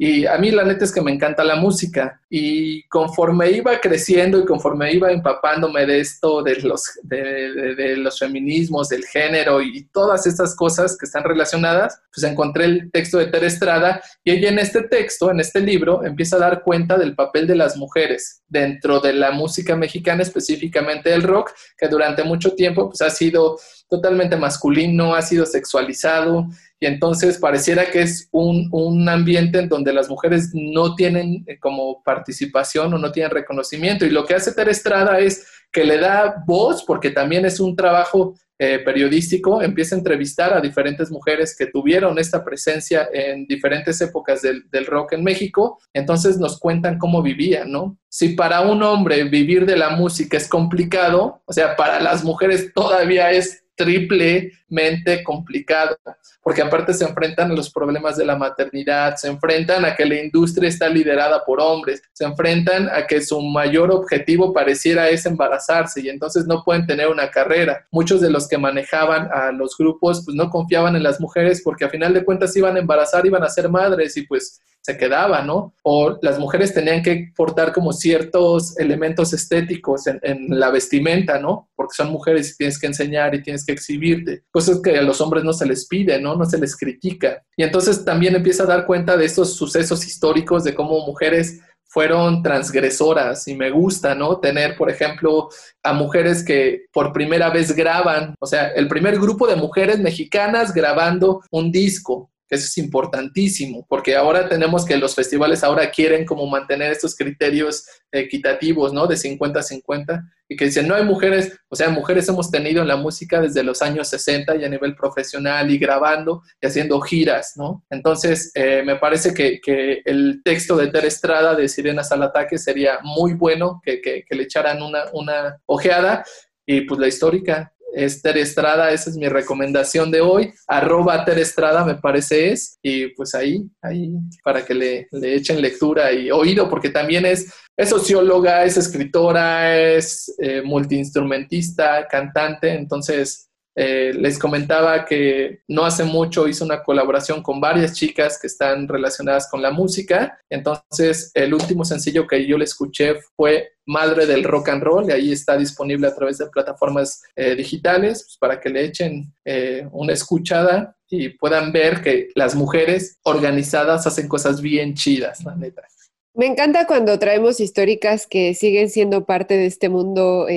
y a mí la neta es que me encanta la música. Y conforme iba creciendo y conforme iba empapándome de esto, de los, de, los feminismos, del género y todas estas cosas que están relacionadas, pues encontré el texto de Tere Estrada y ella en este texto, en este libro, empieza a dar cuenta del papel de las mujeres dentro de la música mexicana, específicamente el rock, que durante mucho tiempo pues ha sido totalmente masculino, ha sido sexualizado y entonces pareciera que es un, un, ambiente en donde las mujeres no tienen eh, como participación o no tienen reconocimiento. Y lo que hace Ter Estrada es que le da voz, porque también es un trabajo eh, periodístico, empieza a entrevistar a diferentes mujeres que tuvieron esta presencia en diferentes épocas del, del rock en México, entonces nos cuentan cómo vivían, ¿no? Si para un hombre vivir de la música es complicado, o sea, para las mujeres todavía es triplemente complicado, porque aparte se enfrentan a los problemas de la maternidad, se enfrentan a que la industria está liderada por hombres, se enfrentan a que su mayor objetivo pareciera es embarazarse y entonces no pueden tener una carrera. Muchos de los que manejaban a los grupos pues no confiaban en las mujeres porque a final de cuentas iban a embarazar, iban a ser madres y pues se quedaba, ¿no? O las mujeres tenían que portar como ciertos elementos estéticos en, la vestimenta, ¿no? Porque son mujeres y tienes que enseñar y tienes que exhibirte, cosas que a los hombres no se les pide, ¿no? No se les critica. Y entonces también empieza a dar cuenta de estos sucesos históricos, de cómo mujeres fueron transgresoras y me gusta, ¿no? Tener, por ejemplo, a mujeres que por primera vez graban, o sea, el primer grupo de mujeres mexicanas grabando un disco, eso es importantísimo, porque ahora tenemos que los festivales ahora quieren como mantener estos criterios equitativos, ¿no? De 50-50, y que dicen, no hay mujeres, o sea, mujeres hemos tenido en la música desde los años 60 y a nivel profesional y grabando y haciendo giras, ¿no? Entonces, eh, me parece que, que, el texto de Ter Estrada de Sirenas al Ataque sería muy bueno que, que, que le echaran una, una ojeada. Y pues la histórica, es Ter Estrada, esa es mi recomendación de hoy, arroba Ter Estrada me parece es, y pues ahí, ahí para que le, le echen lectura y oído, porque también es, es socióloga, es escritora, es eh, multiinstrumentista, cantante, entonces eh, les comentaba que no hace mucho hizo una colaboración con varias chicas que están relacionadas con la música. Entonces, el último sencillo que yo le escuché fue Madre del Rock and Roll y ahí está disponible a través de plataformas eh, digitales pues, para que le echen eh, una escuchada y puedan ver que las mujeres organizadas hacen cosas bien chidas, la neta. Me encanta cuando traemos históricas que siguen siendo parte de este mundo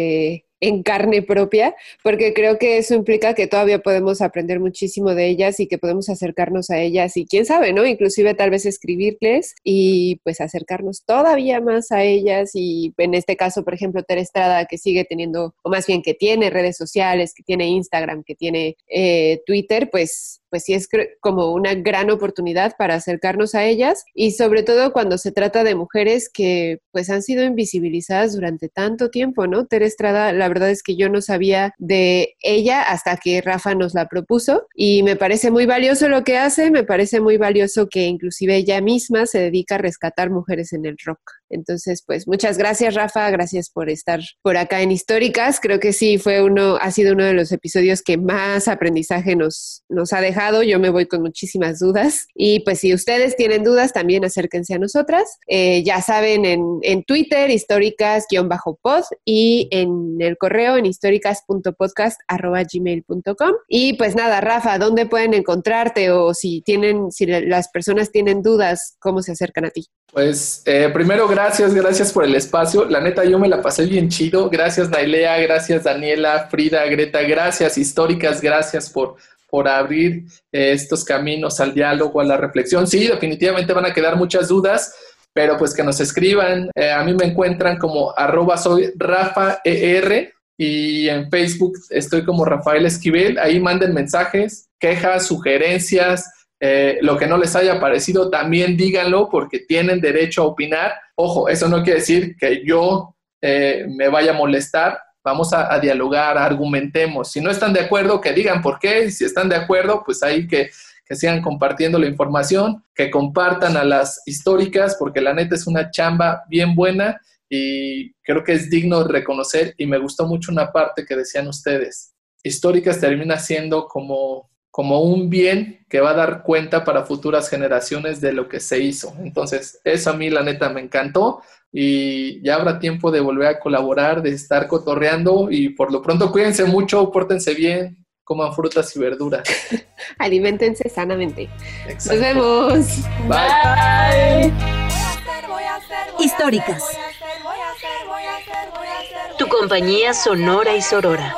en carne propia, porque creo que eso implica que todavía podemos aprender muchísimo de ellas y que podemos acercarnos a ellas y quién sabe, ¿no? Inclusive tal vez escribirles y pues acercarnos todavía más a ellas y en este caso, por ejemplo, Ter Estrada que sigue teniendo, o más bien que tiene redes sociales, que tiene Instagram, que tiene eh, Twitter, pues pues sí es como una gran oportunidad para acercarnos a ellas y sobre todo cuando se trata de mujeres que pues han sido invisibilizadas durante tanto tiempo, ¿no? Ter Estrada, la verdad es que yo no sabía de ella hasta que Rafa nos la propuso y me parece muy valioso lo que hace, me parece muy valioso que inclusive ella misma se dedica a rescatar mujeres en el rock. Entonces, pues muchas gracias Rafa, gracias por estar por acá en Históricas. Creo que sí fue uno, ha sido uno de los episodios que más aprendizaje nos, nos ha dejado. Yo me voy con muchísimas dudas. Y pues si ustedes tienen dudas, también acérquense a nosotras. Eh, ya saben, en, en Twitter, históricas-pod y en el correo en históricas.podcast.gmail.com. Y pues nada, Rafa, ¿dónde pueden encontrarte? O si tienen, si las personas tienen dudas, ¿cómo se acercan a ti? Pues eh, primero, gracias, gracias por el espacio. La neta, yo me la pasé bien chido. Gracias, Nailea, gracias, Daniela, Frida, Greta, gracias, históricas, gracias por, por abrir eh, estos caminos al diálogo, a la reflexión. Sí, definitivamente van a quedar muchas dudas, pero pues que nos escriban. Eh, a mí me encuentran como arroba soy Rafa ER y en Facebook estoy como Rafael Esquivel. Ahí manden mensajes, quejas, sugerencias eh, lo que no les haya parecido, también díganlo porque tienen derecho a opinar. Ojo, eso no quiere decir que yo eh, me vaya a molestar. Vamos a, dialogar, argumentemos. Si no están de acuerdo, que digan por qué. Si están de acuerdo, pues ahí que, que sigan compartiendo la información, que compartan a las históricas, porque la neta es una chamba bien buena y creo que es digno de reconocer. Y me gustó mucho una parte que decían ustedes. Históricas termina siendo como como un bien que va a dar cuenta para futuras generaciones de lo que se hizo. Entonces, eso a mí la neta me encantó y ya habrá tiempo de volver a colaborar, de estar cotorreando y por lo pronto cuídense mucho, pórtense bien, coman frutas y verduras. <laughs> Aliméntense sanamente. Nos vemos. Bye. Históricas. Tu compañía sonora y sorora.